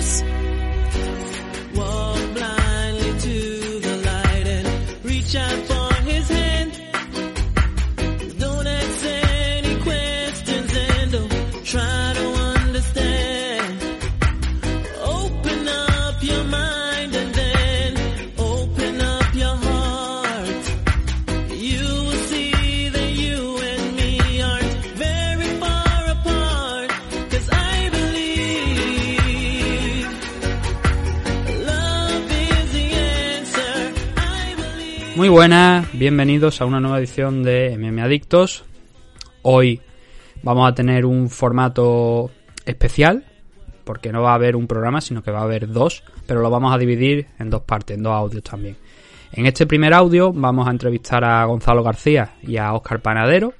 adictos. Buenas, bienvenidos a una nueva edición de MM Adictos. Hoy vamos a tener un formato especial, porque no va a haber un programa, sino que va a haber dos, pero lo vamos a dividir en dos partes, en dos audios también. En este primer audio vamos a entrevistar a Gonzalo García y a Óscar Panadero.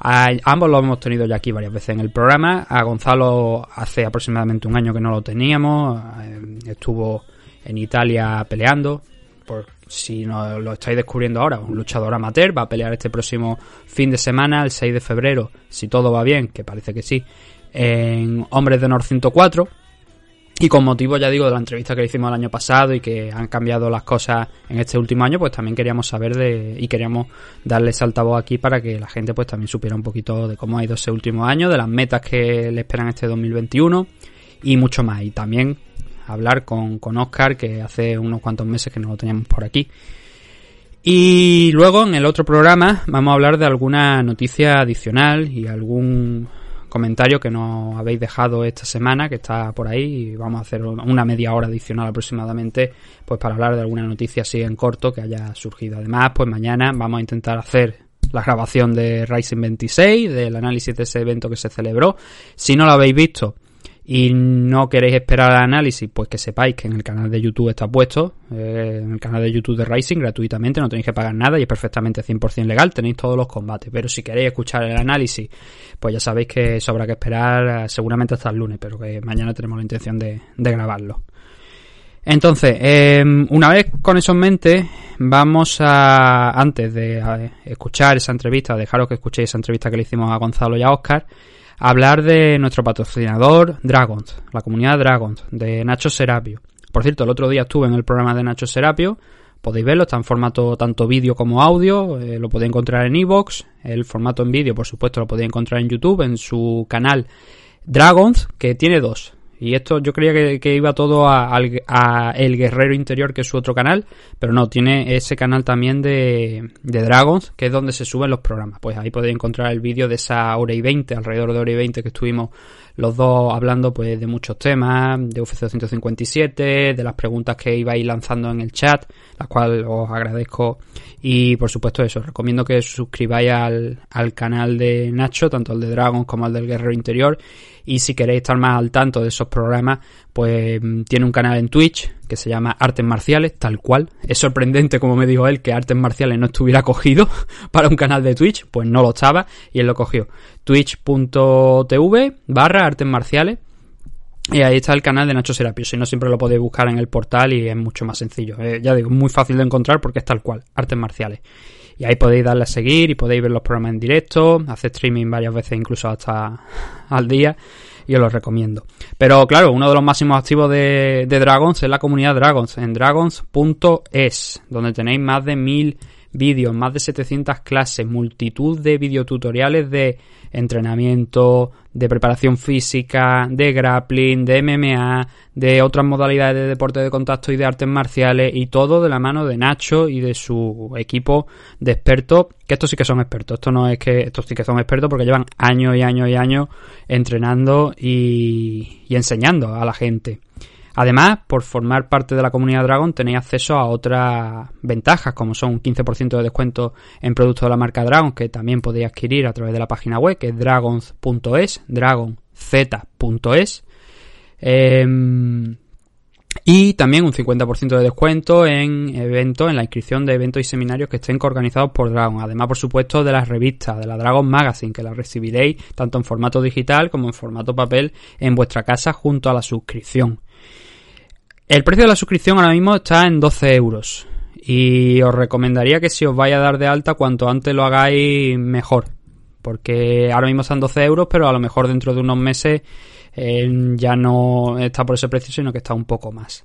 A ambos lo hemos tenido ya aquí varias veces en el programa. A Gonzalo hace aproximadamente un año que no lo teníamos. eh, Estuvo en Italia peleando. Por si no lo estáis descubriendo ahora, un luchador amateur va a pelear este próximo fin de semana, el 6 de febrero, si todo va bien, que parece que sí, en Hombres de Honor 104. Y con motivo, ya digo, de la entrevista que le hicimos el año pasado y que han cambiado las cosas en este último año, pues también queríamos saber de y queríamos darles altavoz aquí para que la gente pues también supiera un poquito de cómo ha ido ese último año, de las metas que le esperan este 2021 y mucho más. Y también hablar con, con Oscar, que hace unos cuantos meses que no lo teníamos por aquí. Y luego en el otro programa vamos a hablar de alguna noticia adicional y algún comentario que nos habéis dejado esta semana que está por ahí y vamos a hacer una media hora adicional aproximadamente pues para hablar de alguna noticia así en corto que haya surgido. Además, pues mañana vamos a intentar hacer la grabación de Rising 26, del análisis de ese evento que se celebró. Si no lo habéis visto y no queréis esperar al análisis, pues que sepáis que en el canal de YouTube está puesto, eh, en el canal de YouTube de Rising gratuitamente, no tenéis que pagar nada y es perfectamente 100% legal, tenéis todos los combates. Pero si queréis escuchar el análisis, pues ya sabéis que eso habrá que esperar eh, seguramente hasta el lunes, pero que mañana tenemos la intención de, de grabarlo. Entonces, eh, una vez con eso en mente, vamos a, antes de eh, escuchar esa entrevista, dejaros que escuchéis esa entrevista que le hicimos a Gonzalo y a Oscar, hablar de nuestro patrocinador Dragons, la comunidad Dragons, de Nacho Serapio. Por cierto, el otro día estuve en el programa de Nacho Serapio, podéis verlo, está en formato tanto vídeo como audio, eh, lo podéis encontrar en iVoox, el formato en vídeo, por supuesto, lo podéis encontrar en YouTube, en su canal Dragons, que tiene dos. Y esto yo creía que, iba todo a, al- a El Guerrero Interior, que es su otro canal, pero no, tiene ese canal también de, de Dragons, que es donde se suben los programas. Pues ahí podéis encontrar el vídeo de esa hora y veinte, alrededor de hora y veinte que estuvimos los dos hablando pues de muchos temas, de UFC 257, de las preguntas que ibais lanzando en el chat, las cuales os agradezco. Y por supuesto eso, recomiendo que suscribáis al, al canal de Nacho, tanto el de Dragons como el del Guerrero Interior. Y si queréis estar más al tanto de esos programas, pues mm, tiene un canal en Twitch que se llama Artes Marciales, tal cual. Es sorprendente, como me dijo él, que Artes Marciales no estuviera cogido para un canal de Twitch, pues no lo estaba y él lo cogió. Twitch.tv barra Artes Marciales. Y ahí está el canal de Nacho Serapio. Si no, siempre lo podéis buscar en el portal y es mucho más sencillo. Eh, ya digo, muy fácil de encontrar porque es tal cual, artes marciales. Y ahí podéis darle a seguir y podéis ver los programas en directo, hacer streaming varias veces, incluso hasta al día. Y os lo recomiendo. Pero claro, uno de los máximos activos de, de Dragons es la comunidad Dragons, en dragons.es, donde tenéis más de mil vídeos, más de 700 clases, multitud de videotutoriales de entrenamiento, de preparación física, de grappling, de MMA, de otras modalidades de deporte de contacto y de artes marciales y todo de la mano de Nacho y de su equipo de expertos, que estos sí que son expertos, esto no es que estos sí que son expertos porque llevan años y años y años entrenando y, y enseñando a la gente. Además, por formar parte de la comunidad Dragon tenéis acceso a otras ventajas, como son un 15% de descuento en productos de la marca Dragon, que también podéis adquirir a través de la página web, que es dragons.es, dragonz.es. Em, y también un 50% de descuento en eventos, en la inscripción de eventos y seminarios que estén organizados por Dragon. Además, por supuesto, de las revistas, de la Dragon Magazine, que las recibiréis tanto en formato digital como en formato papel en vuestra casa junto a la suscripción. El precio de la suscripción ahora mismo está en 12 euros. Y os recomendaría que si os vais a dar de alta, cuanto antes lo hagáis, mejor. Porque ahora mismo están 12 euros, pero a lo mejor dentro de unos meses eh, ya no está por ese precio, sino que está un poco más.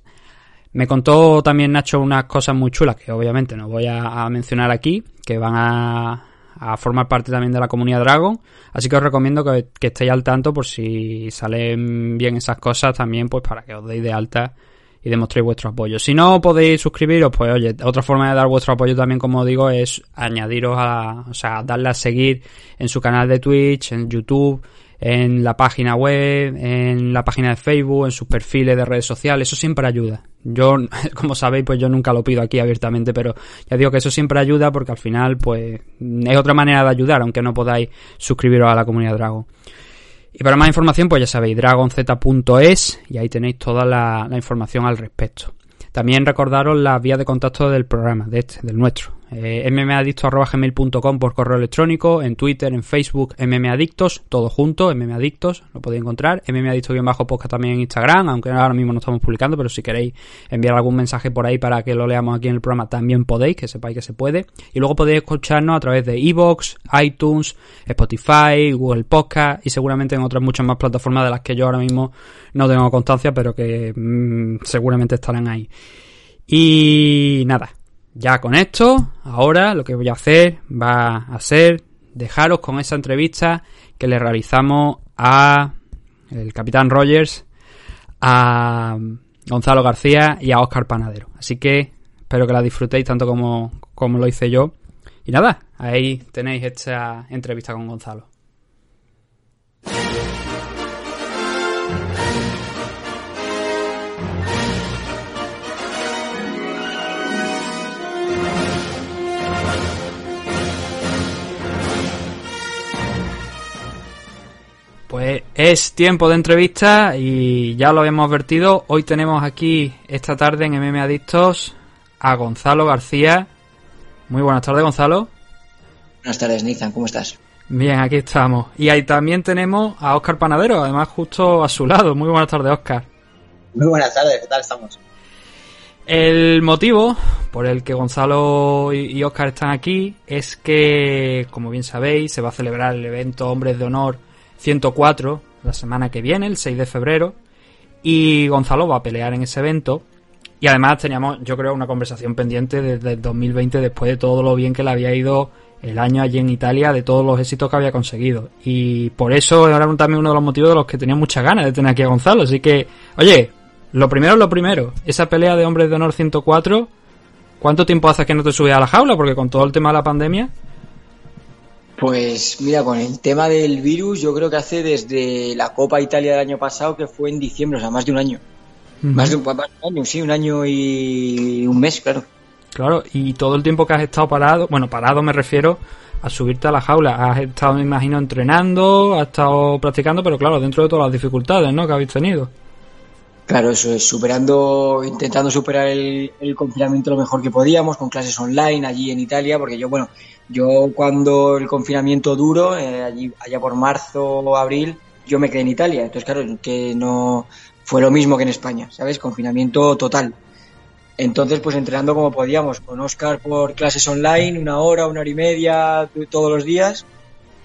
Me contó también Nacho unas cosas muy chulas que obviamente no voy a, mencionar aquí, que van a, a, formar parte también de la comunidad Dragon. Así que os recomiendo que, que, estéis al tanto por si salen bien esas cosas también, pues para que os deis de alta y demostréis vuestro apoyo. Si no podéis suscribiros, pues oye, otra forma de dar vuestro apoyo también, como digo, es añadiros a, o sea, darle a seguir en su canal de Twitch, en YouTube, en la página web, en la página de Facebook, en sus perfiles de redes sociales, eso siempre ayuda. Yo, como sabéis, pues yo nunca lo pido aquí abiertamente, pero ya digo que eso siempre ayuda porque al final, pues, es otra manera de ayudar, aunque no podáis suscribiros a la comunidad Dragon. Y para más información, pues ya sabéis, dragonz.es y ahí tenéis toda la, la, información al respecto. También recordaros las vías de contacto del programa, de este, del nuestro. Eh, mmadicto.gmail.com por correo electrónico, en Twitter, en Facebook, mmadictos, todo junto, mmadictos, lo podéis encontrar. mmadicto-podcast también en Instagram, aunque ahora mismo no estamos publicando, pero si queréis enviar algún mensaje por ahí para que lo leamos aquí en el programa, también podéis, que sepáis que se puede. Y luego podéis escucharnos a través de Evox, iTunes, Spotify, Google Podcast y seguramente en otras muchas más plataformas de las que yo ahora mismo no tengo constancia, pero que mmm, seguramente estarán ahí. Y nada, ya con esto, ahora lo que voy a hacer va a ser dejaros con esa entrevista que le realizamos a el capitán Rogers, a Gonzalo García y a Oscar Panadero. Así que espero que la disfrutéis tanto como, como lo hice yo. Y nada, ahí tenéis esta entrevista con Gonzalo. Pues es tiempo de entrevista y ya lo habíamos advertido. Hoy tenemos aquí esta tarde en MM Adictos a Gonzalo García. Muy buenas tardes, Gonzalo. Buenas tardes, Nathan. ¿Cómo estás? Bien, aquí estamos. Y ahí también tenemos a Óscar Panadero, además justo a su lado. Muy buenas tardes, Óscar. Muy buenas tardes, ¿qué tal estamos? El motivo por el que Gonzalo y Óscar están aquí es que, como bien sabéis, se va a celebrar el evento Hombres de Honor 104 la semana que viene, el 6 de febrero, y Gonzalo va a pelear en ese evento. Y además teníamos, yo creo, una conversación pendiente desde el 2020, después de todo lo bien que le había ido el año allí en Italia, de todos los éxitos que había conseguido. Y por eso era también uno de los motivos de los que tenía muchas ganas de tener aquí a Gonzalo. Así que, oye, lo primero es lo primero. Esa pelea de hombres de honor 104, ¿cuánto tiempo hace que no te subes a la jaula? Porque con todo el tema de la pandemia, pues mira, con el tema del virus, yo creo que hace desde la Copa Italia del año pasado, que fue en diciembre, o sea, más de un año. Uh -huh. más, de un, más, de un, año, sí, un año y un mes, claro. Claro, y todo el tiempo que has estado parado, bueno, parado me refiero a subirte a la jaula. Has estado, me imagino, entrenando, has estado practicando, pero claro, dentro de todas las dificultades, ¿no? Que habéis tenido. Claro, eso es, superando, intentando superar el, confinamiento lo mejor que podíamos, con clases online allí en Italia, porque yo, bueno, yo cuando el confinamiento duro, eh, allí, allá por marzo o abril, yo me quedé en Italia. Entonces, claro, que no fue lo mismo que en España, ¿sabes? Confinamiento total. Entonces, pues entrenando como podíamos, con Oscar por clases online, una hora, una hora y media, todos los días,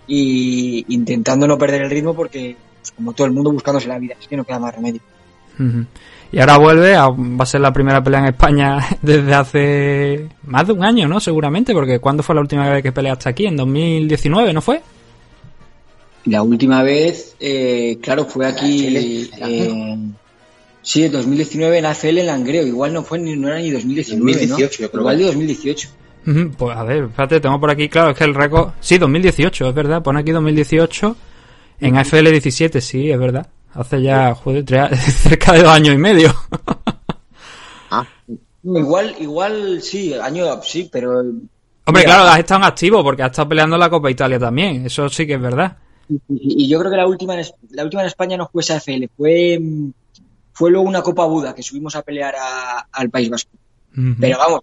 y intentando no perder el ritmo porque, pues, como todo el mundo, buscándose la vida, es que no queda más remedio. Uh -huh. Y ahora vuelve, a, va a ser la primera pelea en España desde hace más de un año, ¿no? Seguramente, porque ¿cuándo fue la última vez que peleaste aquí? ¿En 2019, no fue? La última vez, eh, claro, fue aquí. Eh, sí, en 2019 en AFL en Langreo. Igual no fue ni, no era ni 2019. 2018, ¿no? Igual de 2018. Uh -huh. Pues a ver, espérate, tengo por aquí, claro, es que el récord. Sí, 2018, es verdad, pone aquí 2018. En AFL 17, sí, es verdad. Hace ya, joder, cerca de dos años y medio. ah, igual, igual sí, año sí, pero. Hombre, claro, has estado en activo porque has estado peleando la Copa Italia también. Eso sí que es verdad. Y, y yo creo que la última, en, la última en España no fue esa FL, fue, fue luego una Copa Buda que subimos a pelear a, al País Vasco. Uh -huh. Pero vamos,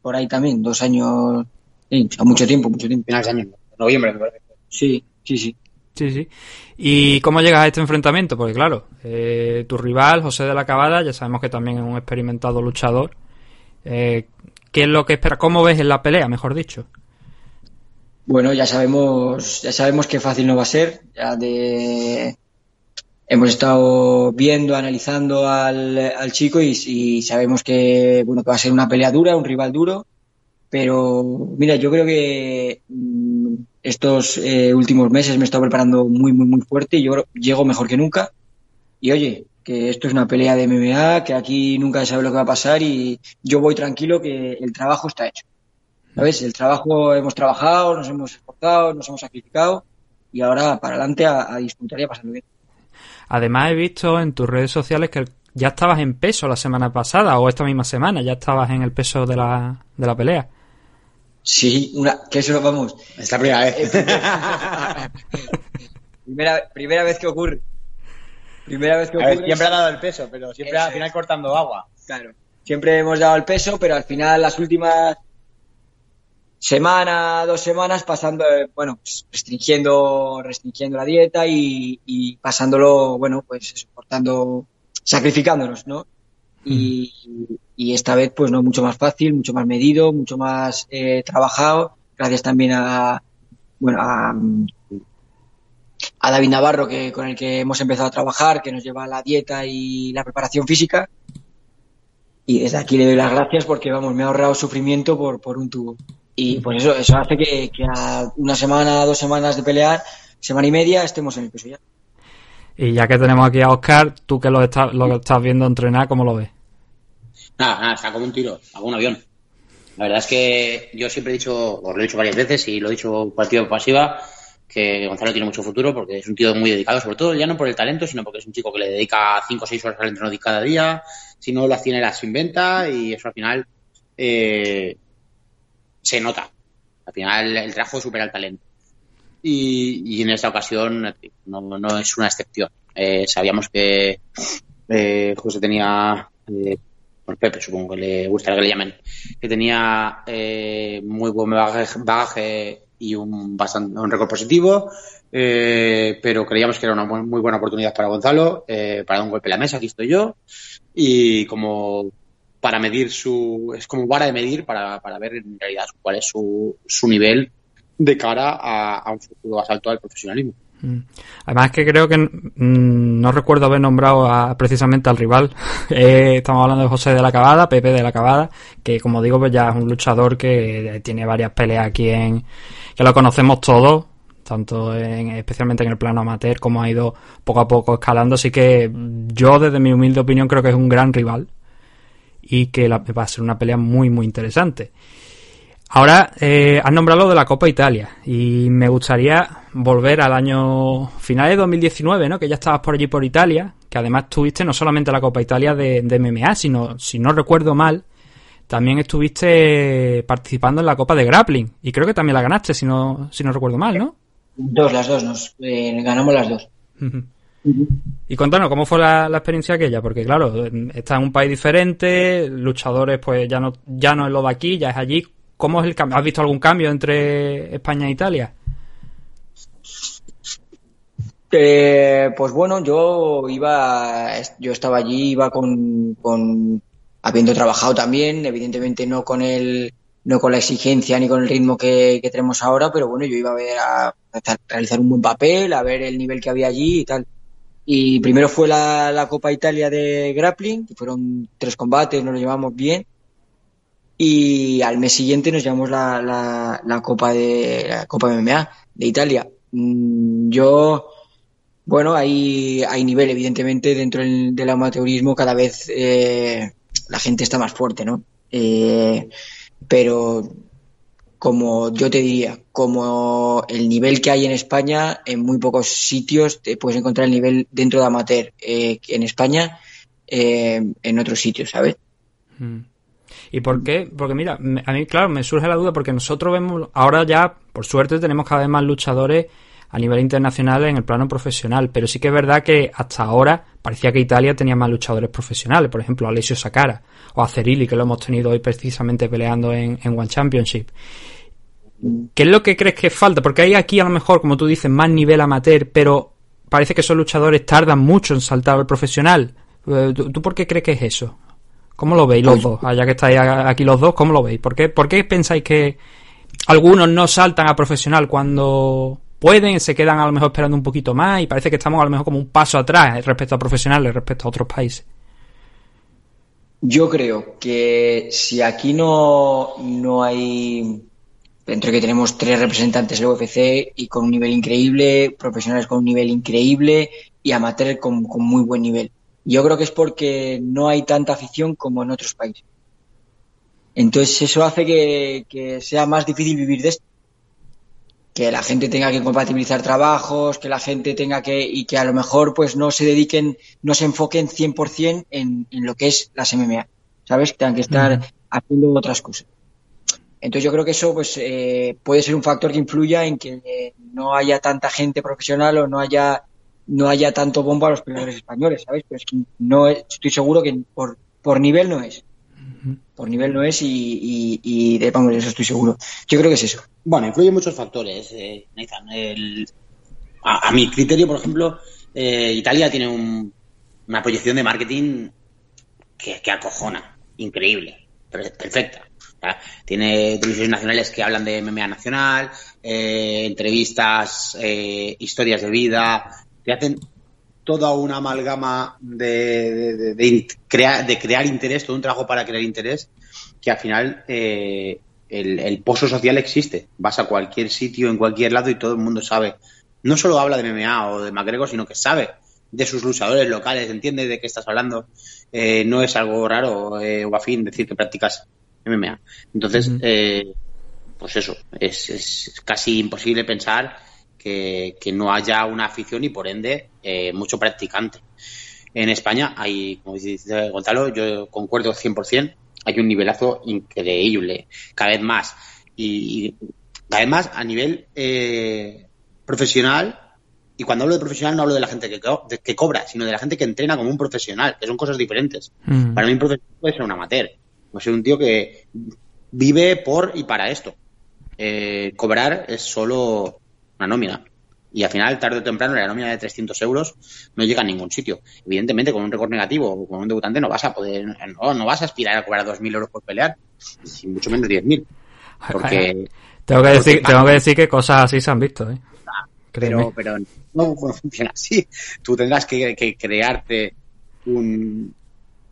por ahí también, dos años, sí, mucho tiempo, mucho tiempo. Finales de año, noviembre, me parece. Sí, sí, sí. Sí, sí. ¿Y cómo llegas a este enfrentamiento? Porque claro, eh, tu rival, José de la Cabada, ya sabemos que también es un experimentado luchador. Eh, ¿Qué es lo que espera? ¿Cómo ves en la pelea, mejor dicho? Bueno, ya sabemos, ya sabemos que fácil no va a ser. Ya de, hemos estado viendo, analizando al, al chico y, y sabemos que, bueno, que va a ser una pelea dura, un rival duro. Pero mira, yo creo que estos eh, últimos meses me he estado preparando muy, muy, muy fuerte y yo llego mejor que nunca. Y oye, que esto es una pelea de MMA, que aquí nunca se sabe lo que va a pasar y yo voy tranquilo que el trabajo está hecho. ¿Sabes? El trabajo hemos trabajado, nos hemos esforzado, nos hemos sacrificado y ahora para adelante a, a disfrutar y a pasarlo bien. Además he visto en tus redes sociales que ya estabas en peso la semana pasada o esta misma semana, ya estabas en el peso de la, de la pelea. Sí, una, que eso vamos. Es la primera vez. Primera, primera vez que ocurre. Primera vez que ver, ocurre. siempre ha dado el peso, pero siempre Eso al final es. cortando agua. Claro. Siempre hemos dado el peso, pero al final las últimas semana, dos semanas pasando, eh, bueno, pues, restringiendo, restringiendo la dieta y, y pasándolo, bueno, pues eso, cortando, sacrificándonos, ¿no? Y, y esta vez, pues no, mucho más fácil, mucho más medido, mucho más eh, trabajado, gracias también a, bueno, a, a David Navarro, que, con el que hemos empezado a trabajar, que nos lleva la dieta y la preparación física. Y desde aquí le doy las gracias porque, vamos, me ha ahorrado sufrimiento por, por un tubo. Y pues eso, eso hace que, que a una semana, dos semanas de pelear, semana y media, estemos en el peso ya. Y ya que tenemos aquí a Oscar, tú que lo estás, lo estás viendo entrenar, ¿cómo lo ves? Nada, nada, está como un tiro, como un avión. La verdad es que yo siempre he dicho, os lo he dicho varias veces y lo he dicho por pasiva, que Gonzalo tiene mucho futuro porque es un tío muy dedicado, sobre todo ya no por el talento, sino porque es un chico que le dedica 5 o 6 horas al entreno cada día, si no las tiene las inventa y eso al final eh, se nota. Al final el trabajo supera el talento. Y, y en esta ocasión no, es una excepción. Eh, sabíamos que eh, José tenía, eh, por Pepe supongo que le gusta que le llamen, que tenía eh, muy buen bagaje, bagaje y un, bastante, un récord positivo, eh, pero creíamos que era una muy buena oportunidad para Gonzalo, eh, para dar un golpe en la mesa, aquí estoy yo, y como para medir su, es como vara de medir para, para ver en realidad cuál es su, su nivel de cara a, un futuro asalto al profesionalismo. Mm. Además que creo que mm, no recuerdo haber nombrado a- precisamente al rival. Eh, estamos hablando de José de la Cabada, Pepe de la Cabada, que como digo, pues ya es un luchador que tiene varias peleas aquí en... que lo conocemos todos, tanto en, especialmente en el plano amateur, como ha ido poco a poco escalando. Así que yo, desde mi humilde opinión, creo que es un gran rival y que la- va a ser una pelea muy, muy interesante. Ahora eh, has nombrado lo de la Copa Italia y me gustaría volver al año final de 2019, ¿no? Que ya estabas por allí por Italia, que además tuviste no solamente la Copa Italia de, de MMA, sino, si no recuerdo mal, también estuviste participando en la Copa de Grappling y creo que también la ganaste, si no, si no recuerdo mal, ¿no? Dos, las dos, nos eh, ganamos las dos. Y contanos, ¿cómo fue la, la experiencia aquella? Porque claro, estás en un país diferente, luchadores pues ya no, ya no es lo de aquí, ya es allí. ¿Cómo? ¿Has visto algún cambio entre España e Italia? Eh, pues bueno, yo iba, yo estaba allí, iba con, habiendo trabajado también, evidentemente no con el, no con la exigencia ni con el ritmo que, tenemos ahora, pero bueno, yo iba a ver a, realizar un buen papel, a ver el nivel que había allí y tal. Y primero fue la Copa Italia de grappling, que fueron tres combates, nos lo llevamos bien. Y al mes siguiente nos llevamos la, la, la Copa de la Copa MMA de Italia. Mm, Yo, bueno, hay, hay nivel, evidentemente, dentro del, del amateurismo cada vez eh, la gente está más fuerte, ¿no? Eh, pero como yo te diría, como el nivel que hay en España, en muy pocos sitios te puedes encontrar el nivel dentro de amateur eh, en España, eh, en otros sitios, ¿sabes? Mm. ¿Y por qué? Porque mira, a mí, claro, me surge la duda porque nosotros vemos, ahora ya, por suerte, tenemos cada vez más luchadores a nivel internacional en el plano profesional, pero sí que es verdad que hasta ahora parecía que Italia tenía más luchadores profesionales, por ejemplo, Alessio Sakara o a Cerilli, que lo hemos tenido hoy precisamente peleando en, en One Championship. ¿Qué es lo que crees que falta? Porque hay aquí a lo mejor, como tú dices, más nivel amateur, pero parece que esos luchadores tardan mucho en saltar al profesional. Eh, ¿Tú, tú por qué crees que es eso? ¿Cómo lo veis los dos? Allá que estáis aquí los dos, ¿cómo lo veis? ¿Por qué, por qué pensáis que algunos no saltan a profesional cuando pueden, se quedan a lo mejor esperando un poquito más y parece que estamos a lo mejor como un paso atrás respecto a profesionales, respecto a otros países. Yo creo que si aquí no, no hay, dentro de que tenemos tres representantes del UFC y con un nivel increíble, profesionales con un nivel increíble y amateur con, con muy buen nivel. Yo creo que es porque no hay tanta afición como en otros países. Entonces eso hace que, que sea más difícil vivir de esto que la gente tenga que compatibilizar trabajos, que la gente tenga que, y que a lo mejor pues no se dediquen, no se enfoquen 100% en, en lo que es las MMA, ¿sabes? Que tengan que estar haciendo otras cosas. Entonces yo creo que eso pues eh, puede ser un factor que influya en que eh, no haya tanta gente profesional o no haya no haya tanto bombo a los peleadores españoles, ¿sabes? Pero es que no es- estoy seguro que por, por nivel no es. Por nivel no es y, y, y de, vamos, eso estoy seguro. Yo creo que es eso. Bueno, influyen muchos factores, eh, Nathan. El- a, a mi criterio, por ejemplo, eh, Italia tiene un- una proyección de marketing que, que acojona, increíble, per- perfecta. O sea, tiene televisiones nacionales que hablan de MMA nacional, eh, entrevistas, eh, historias de vida, que hacen toda una amalgama de, crear, de crear interés, todo un trabajo para crear interés, que al final eh, el, el pozo social existe. Vas a cualquier sitio, en cualquier lado y todo el mundo sabe. No solo habla de MMA o de McGregor, sino que sabe de sus luchadores locales, entiende de qué estás hablando. Eh, no es algo raro eh, o afín decir que practicas MMA. Entonces, eh, pues eso, es, es casi imposible pensar que, que no haya una afición y por ende eh, mucho practicante. En España hay, como dice Gonzalo, yo concuerdo 100%, hay un nivelazo increíble, cada vez más. Y, y cada vez más a nivel eh, profesional, y cuando hablo de profesional no hablo de la gente que, co- de- que cobra, sino de la gente que entrena como un profesional, que son cosas diferentes. Mm. Para mí un profesional puede ser un amateur, puede ser un tío que vive por y para esto. Eh, cobrar es solo una nómina. Y al final, tarde o temprano, la nómina de 300 euros no llega a ningún sitio. Evidentemente, con un récord negativo o con un debutante no vas a poder, no, no vas a aspirar a cobrar 2.000 euros por pelear, y mucho menos 10.000. Porque, Tengo que, decir, porque- tengo que decir que cosas así se han visto, ¿eh? Pero, pero no funciona así. Tú tendrás que, que crearte un,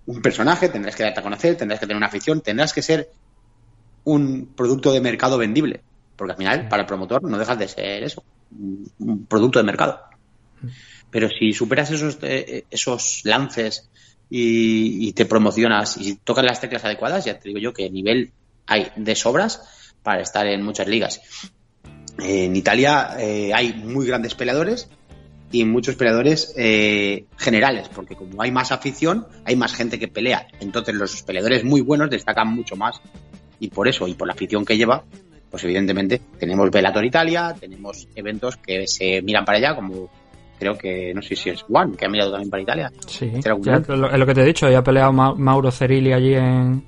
un personaje, tendrás que darte a conocer, tendrás que tener una afición, tendrás que ser un producto de mercado vendible. Porque al final, para el promotor, no dejas de ser eso, un, producto de mercado. Pero si superas esos, eh, esos lances y, y te promocionas y tocas las teclas adecuadas, ya te digo yo que nivel hay de sobras para estar en muchas ligas. En Italia eh, hay muy grandes peleadores y muchos peleadores eh, generales, porque como hay más afición, hay más gente que pelea. Entonces los peleadores muy buenos destacan mucho más. Y por eso, y por la afición que lleva, pues evidentemente tenemos Bellator Italia, tenemos eventos que se miran para allá, como creo que, no sé si es One, que ha mirado también para Italia. Sí, es lo que te he dicho, ya ha peleado Ma- Mauro Cerilli allí en,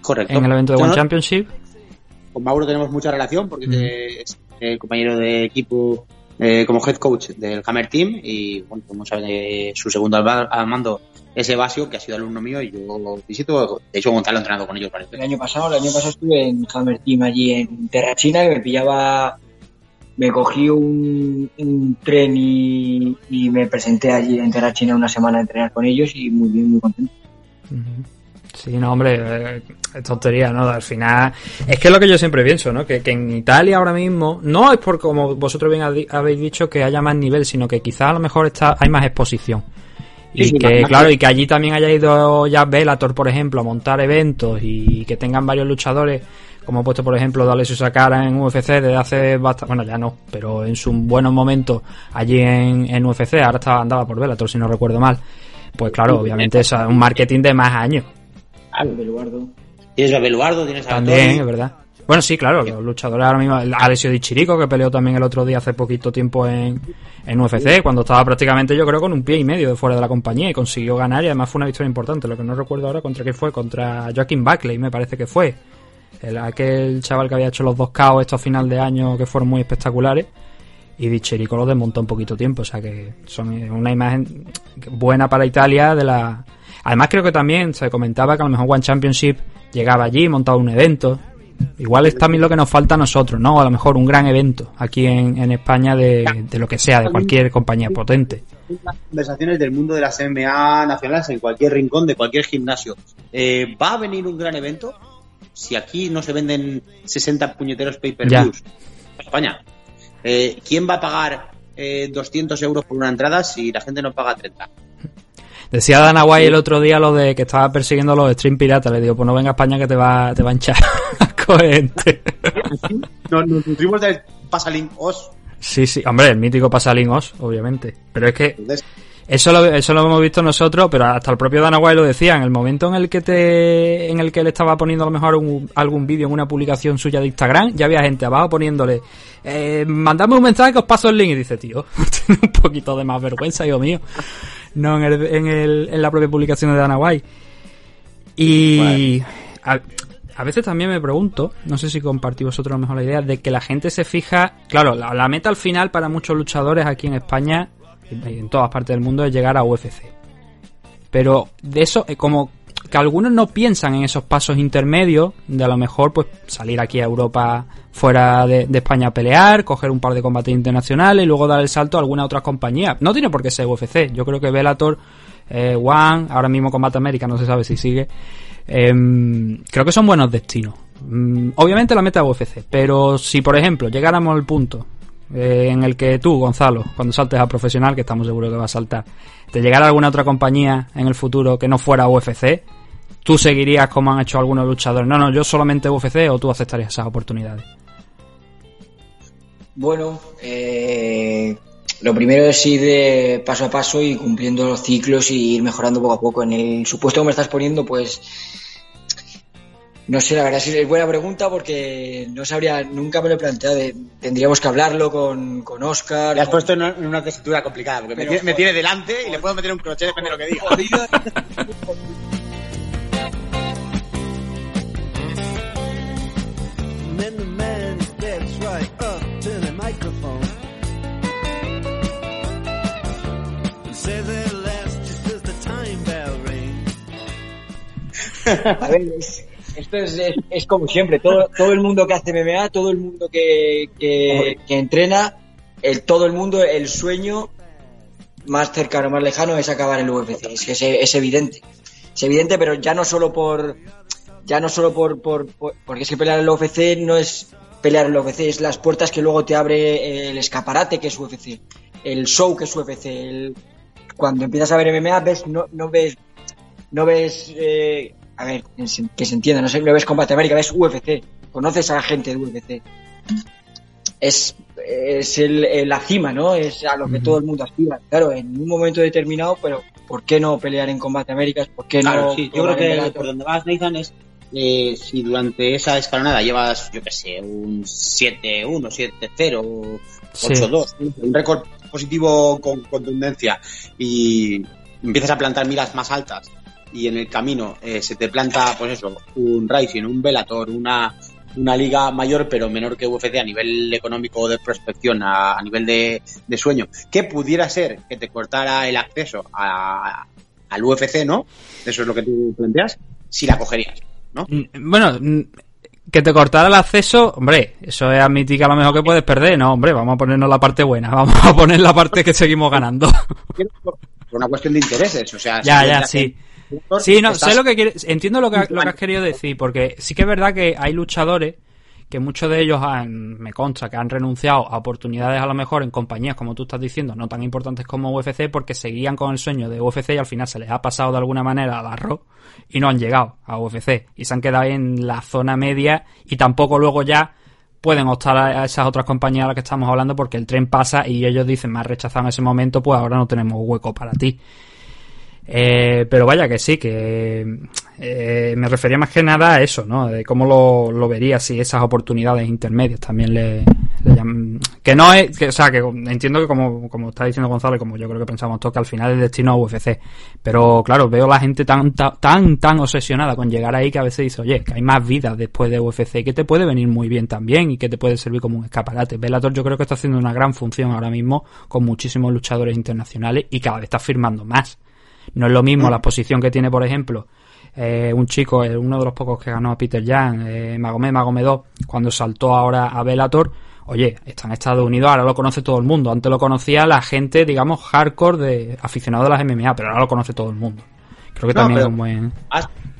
Correcto. en el evento de One no, Championship. Con Mauro tenemos mucha relación porque es eh, compañero de equipo eh, como head coach del Hammer Team y bueno, como saben, eh, su segundo al, al mando es Evasio, que ha sido alumno mío y yo lo visito. De hecho, Gonzalo ha entrenado con ellos varias El año pasado, el año pasado estuve en Hammer Team allí en Terrachina, que me pillaba, me cogí un, un tren y, y me presenté allí en Terrachina una semana a entrenar con ellos y muy bien, muy contento. Sí, no, hombre, eh, es tontería, ¿no? Al final, es que es lo que yo siempre pienso, ¿no? Que, que en Italia ahora mismo, no es por como vosotros bien habéis dicho que haya más nivel, sino que quizás a lo mejor está, hay más exposición. Y Sí, que, claro, y que allí también haya ido ya Bellator, por ejemplo, a montar eventos y que tengan varios luchadores, como he puesto, por ejemplo, de Alessio Sakara en UFC desde hace bastante, bueno, ya no, pero en sus buenos momentos allí en, en UFC, ahora estaba, andaba por Bellator, si no recuerdo mal. Pues claro, obviamente es un marketing de más años. Claro. Beluardo. Tienes a Beluardo, tienes a También, es verdad. Bueno, sí, claro, los luchadores ahora mismo. Alessio Di Chirico, que peleó también el otro día hace poquito tiempo en, en UFC, cuando estaba prácticamente, yo creo, con un pie y medio de fuera de la compañía y consiguió ganar. Y además fue una victoria importante. Lo que no recuerdo ahora contra qué fue, contra Joaquin Buckley, me parece que fue. El, aquel chaval que había hecho los dos KO estos final de año que fueron muy espectaculares. Y Di Chirico lo desmontó en poquito tiempo. O sea que son una imagen buena para Italia de la. Además, creo que también se comentaba que a lo mejor One Championship llegaba allí, montaba un evento. Igual es también lo que nos falta a nosotros, ¿no? A lo mejor un gran evento aquí en, en España de, de lo que sea, de cualquier compañía potente. las conversaciones del mundo de las MMA nacionales en cualquier rincón de cualquier gimnasio. Eh, ¿Va a venir un gran evento? Si aquí no se venden 60 puñeteros pay-per-views en España, eh, ¿quién va a pagar eh, 200 euros por una entrada si la gente no paga 30? Decía Dana White el otro día lo de que estaba persiguiendo a los stream piratas. Le digo, pues no venga a España que te va, te va a hinchar coherente. Nos, nutrimos del Pasalink Os. Sí, sí, hombre, el mítico Pasalín Os, obviamente. Pero es que eso lo, eso lo hemos visto nosotros, pero hasta el propio Dana White lo decía. En el momento en el que te, en el que le estaba poniendo a lo mejor un- algún vídeo en una publicación suya de Instagram, ya había gente abajo poniéndole, eh, mandadme un mensaje que os paso el link. Y dice, tío, tiene un poquito de más vergüenza, hijo mío. No en, el, en, el, en la propia publicación de Dana White. Y a, a veces también me pregunto, no sé si compartí vosotros a lo mejor la idea, de que la gente se fija, claro, la, la meta al final para muchos luchadores aquí en España y en todas partes del mundo es llegar a UFC. Pero de eso, eh, como que algunos no piensan en esos pasos intermedios, de a lo mejor pues salir aquí a Europa fuera de, España a pelear, coger un par de combates internacionales y luego dar el salto a alguna otra compañía. No tiene por qué ser UFC. Yo creo que Bellator, eh, One, ahora mismo Combate América, no se sabe si sigue. em, creo que son buenos destinos. Mm, obviamente la meta es UFC, pero si por ejemplo llegáramos al punto eh, en el que tú, Gonzalo, cuando saltes a profesional, que estamos seguros que vas a saltar, te llegara alguna otra compañía en el futuro que no fuera UFC, tú seguirías como han hecho algunos luchadores. No, no, yo solamente UFC o tú aceptarías esas oportunidades. Bueno, eh, lo primero es ir de paso a paso y cumpliendo los ciclos y ir mejorando poco a poco. En el supuesto que me estás poniendo, pues no sé, la verdad es buena pregunta porque no sabría, nunca me lo he planteado. de- tendríamos que hablarlo con, con Oscar. le has con- puesto en una, tesitura complicada, porque me tiene, me tiene delante y le puedo meter un crochet depende de lo que diga. And the man steps right up to the microphone. And says it last just as the time bell rings. A ver, es- esto es, es- como siempre, todo, todo el mundo que hace MMA, todo el mundo que, que, entrena, el, todo el mundo, el sueño más cercano, más lejano es acabar el UFC. Es es, es evidente. Es evidente, pero ya no solo por. Ya no solo por, por, por- Porque es que pelear en el UFC no es pelear en el UFC, es las puertas que luego te abre el escaparate que es UFC, el show que es UFC. el- cuando empiezas a ver MMA, ves, no, no ves no ves, eh, a ver, que se, entienda, no sé, no ves Combate América, ves UFC, conoces a la gente de UFC. Es, es el, la cima, ¿no? Es a lo que todo el mundo aspira. Claro, en un momento determinado, pero ¿por qué no pelear en Combate Américas? ¿Por qué Claro, no? sí, yo creo que por donde vas, Nathan, es eh, si durante esa escalonada llevas, yo qué sé, un 7-1, 7-0, Sí. 8-2, un récord positivo con contundencia y empiezas a plantar miras más altas y en el camino eh, se te planta, pues eso, un Rising, un Bellator, una, una liga mayor pero menor que UFC a nivel económico de prospección, a, a nivel de, de sueño, que pudiera ser que te cortara el acceso a, al UFC, ¿no? Eso es lo que tú planteas, si la cogerías, ¿no? Mm, Bueno, mm, que te cortara el acceso, hombre, eso es admitir que a lo mejor que puedes perder. No, hombre, vamos a ponernos la parte buena, vamos a poner la parte que seguimos ganando. Por, una cuestión de intereses, o sea... ya, ya, sí. Sí, no, estás- sé lo que quieres, entiendo lo que, lo que has querido decir, porque sí que es verdad que hay luchadores que muchos de ellos han, me consta que han renunciado a oportunidades a lo mejor en compañías, como tú estás diciendo, no tan importantes como UFC, porque seguían con el sueño de UFC y al final se les ha pasado de alguna manera al arroz y no han llegado a UFC y se han quedado en la zona media y tampoco luego ya pueden optar a a esas otras compañías a las que estamos hablando porque el tren pasa y ellos dicen, me has rechazado en ese momento, pues ahora no tenemos hueco para ti. Eh, pero vaya que sí, que eh, me refería más que nada a eso, ¿no? De cómo lo, lo vería si esas oportunidades intermedias también le, le llaman. Que no es, que, o sea, que entiendo que como, como está diciendo Gonzalo como yo creo que pensamos todos, que al final el destino a UFC. Pero claro, veo la gente tan, ta- tan, tan obsesionada con llegar ahí que a veces dice, oye, que hay más vida después de UFC, que te puede venir muy bien también y que te puede servir como un escaparate. Bellator yo creo que está haciendo una gran función ahora mismo con muchísimos luchadores internacionales y cada vez está firmando más. No es lo mismo la posición que tiene, por ejemplo, eh, un chico, eh, uno de los pocos que ganó a Peter Jan, eh, Magomed Magomed cuando saltó ahora a Bellator, oye, está en Estados Unidos, ahora lo conoce todo el mundo. Antes lo conocía la gente, digamos, hardcore de aficionados de las MMA, pero ahora lo conoce todo el mundo. Creo que No, también es un buen...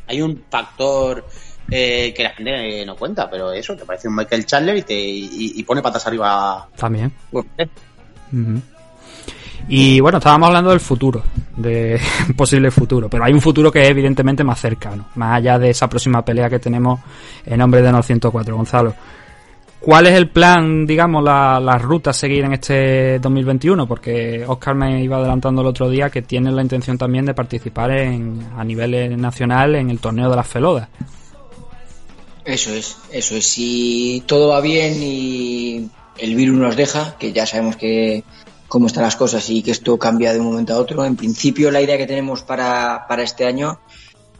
Hay un factor eh, que la gente eh, no cuenta, pero eso, te parece un Michael Chandler y, te, y, y pone patas arriba. También. Bueno, eh. Y bueno, estábamos hablando del futuro, de un posible futuro, pero hay un futuro que es evidentemente más cercano, más allá de esa próxima pelea que tenemos en nombre de 904, Gonzalo. ¿Cuál es el plan, digamos, la, la ruta a seguir en este 2021? Porque Oscar me iba adelantando el otro día que tienen la intención también de participar en, a nivel nacional en el torneo de las Felodas. Eso es, eso es. Si todo va bien y el virus nos deja, que ya sabemos que cómo están las cosas y que esto cambia de un momento a otro, en principio la idea que tenemos para, para este año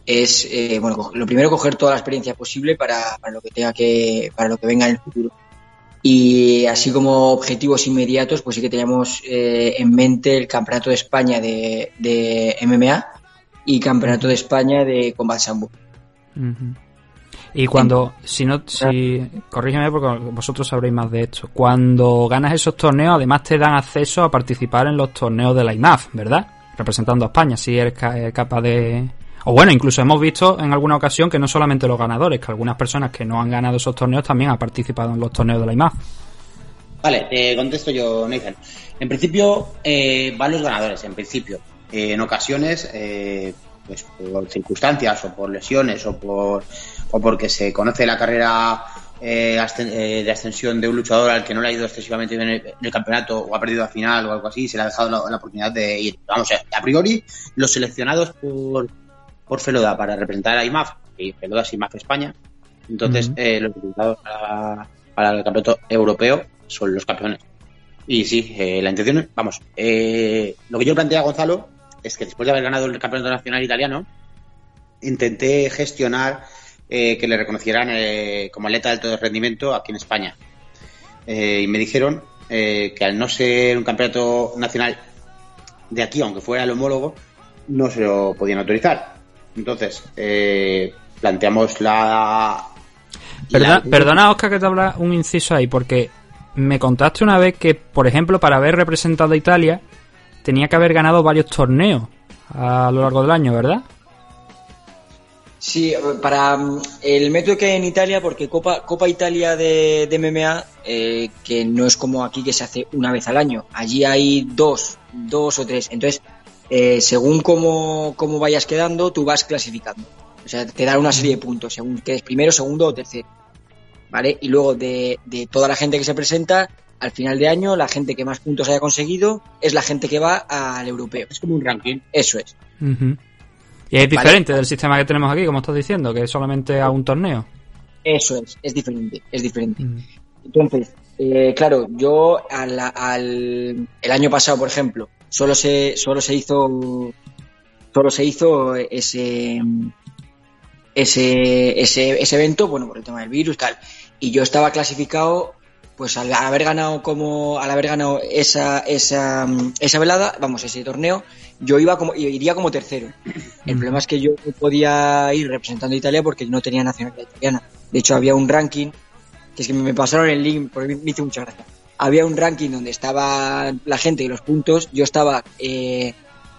es, eh, bueno, lo primero coger toda la experiencia posible para, para lo que tenga que, para lo que venga en el futuro. Y así como objetivos inmediatos, pues sí que teníamos eh, en mente el Campeonato de España de, de MMA y Campeonato de España de Combat Sambo. Ujú. Y cuando, si no, si, corrígeme porque vosotros sabréis más de esto. Cuando ganas esos torneos, además te dan acceso a participar en los torneos de la INAF, ¿verdad? Representando a España, si eres eh, capaz de. O bueno, incluso hemos visto en alguna ocasión que no solamente los ganadores, que algunas personas que no han ganado esos torneos también han participado en los torneos de la IMAF. Vale, te contesto yo, Nathan. En principio, eh, van los ganadores, en principio. Eh, en ocasiones, eh, pues por circunstancias o por lesiones o por o porque se conoce la carrera eh, eh, de ascensión de un luchador al que no le ha ido excesivamente bien en el, campeonato o ha perdido la final o algo así, se le ha dejado la, la oportunidad de ir. Vamos, eh, a priori, los seleccionados por, por Feloda para representar a IMAF, y Feloda es IMAF España, entonces eh, los representados para, para el campeonato europeo son los campeones. Y sí, eh, la intención, es- vamos, eh, lo que yo planteé a Gonzalo es que después de haber ganado el campeonato nacional italiano, intenté gestionar eh, que le reconocieran eh, como atleta de alto rendimiento aquí en España. Eh, y me dijeron eh, que al no ser un campeonato nacional de aquí, aunque fuera el homólogo, no se lo podían autorizar. Entonces, eh, planteamos la... Perdona, la- perdona, Oscar, que te habla un inciso ahí, porque me contaste una vez que, por ejemplo, para haber representado a Italia, tenía que haber ganado varios torneos a lo largo del año, ¿verdad? Sí, para mm, el método que hay en Italia, porque Copa, Copa Italia de, de MMA, eh, que no es como aquí que se hace una vez al año, allí hay dos, dos o tres. Entonces, eh, según cómo, cómo vayas quedando, tú vas clasificando. O sea, te dan una serie de puntos, según quedes primero, segundo o tercero. ¿Vale? Y luego de, de toda la gente que se presenta, al final de año, la gente que más puntos haya conseguido es la gente que va al europeo. Es como un ranking. Eso es. Ujú. Y es Vale. diferente del sistema que tenemos aquí, como estás diciendo, que es solamente a un torneo. Eso es. Es diferente. Es diferente. Entonces, eh, claro, yo al, al- el año pasado, por ejemplo, solo se solo se hizo solo se hizo ese ese ese, ese evento, bueno, por el tema del virus tal, y yo estaba clasificado pues al haber ganado como al haber ganado esa esa esa velada, vamos, ese torneo, yo iba como iría como tercero. El problema es que yo no podía ir representando a Italia porque no tenía nacionalidad italiana. De hecho, había un ranking que es que me pasaron el link porque me hizo mucha gracia. Había un ranking donde estaba la gente y los puntos. Yo estaba eh,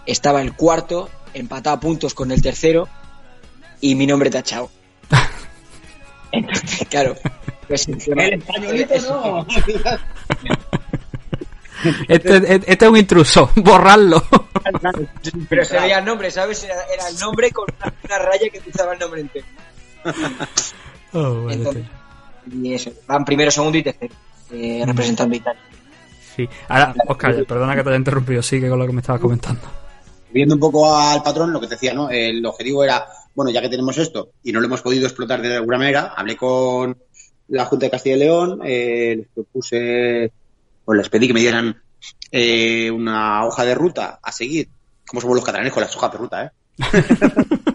estaba el cuarto, empatado a puntos con el tercero y mi nombre tachado. Entonces, claro. Pues, El españolito no. Este, este- este es un intruso, borrarlo. Pero se veía el nombre, ¿sabes? Era, era el nombre con una, una raya que cruzaba el nombre entero. Oh, vale, Entonces, y eso, van primero, segundo y tercero, eh, representando a Italia. Sí. Ahora, Oscar, perdona que te haya interrumpido, sigue con lo que me estabas comentando. Viendo un poco al patrón, lo que te decía, ¿no? El objetivo era, bueno, ya que tenemos esto y no lo hemos podido explotar de alguna manera, hablé con la Junta de Castilla y León, eh, les propuse, o les pedí que me dieran eh, una hoja de ruta a seguir. Como somos los catalanes con las hojas de ruta, ¿eh?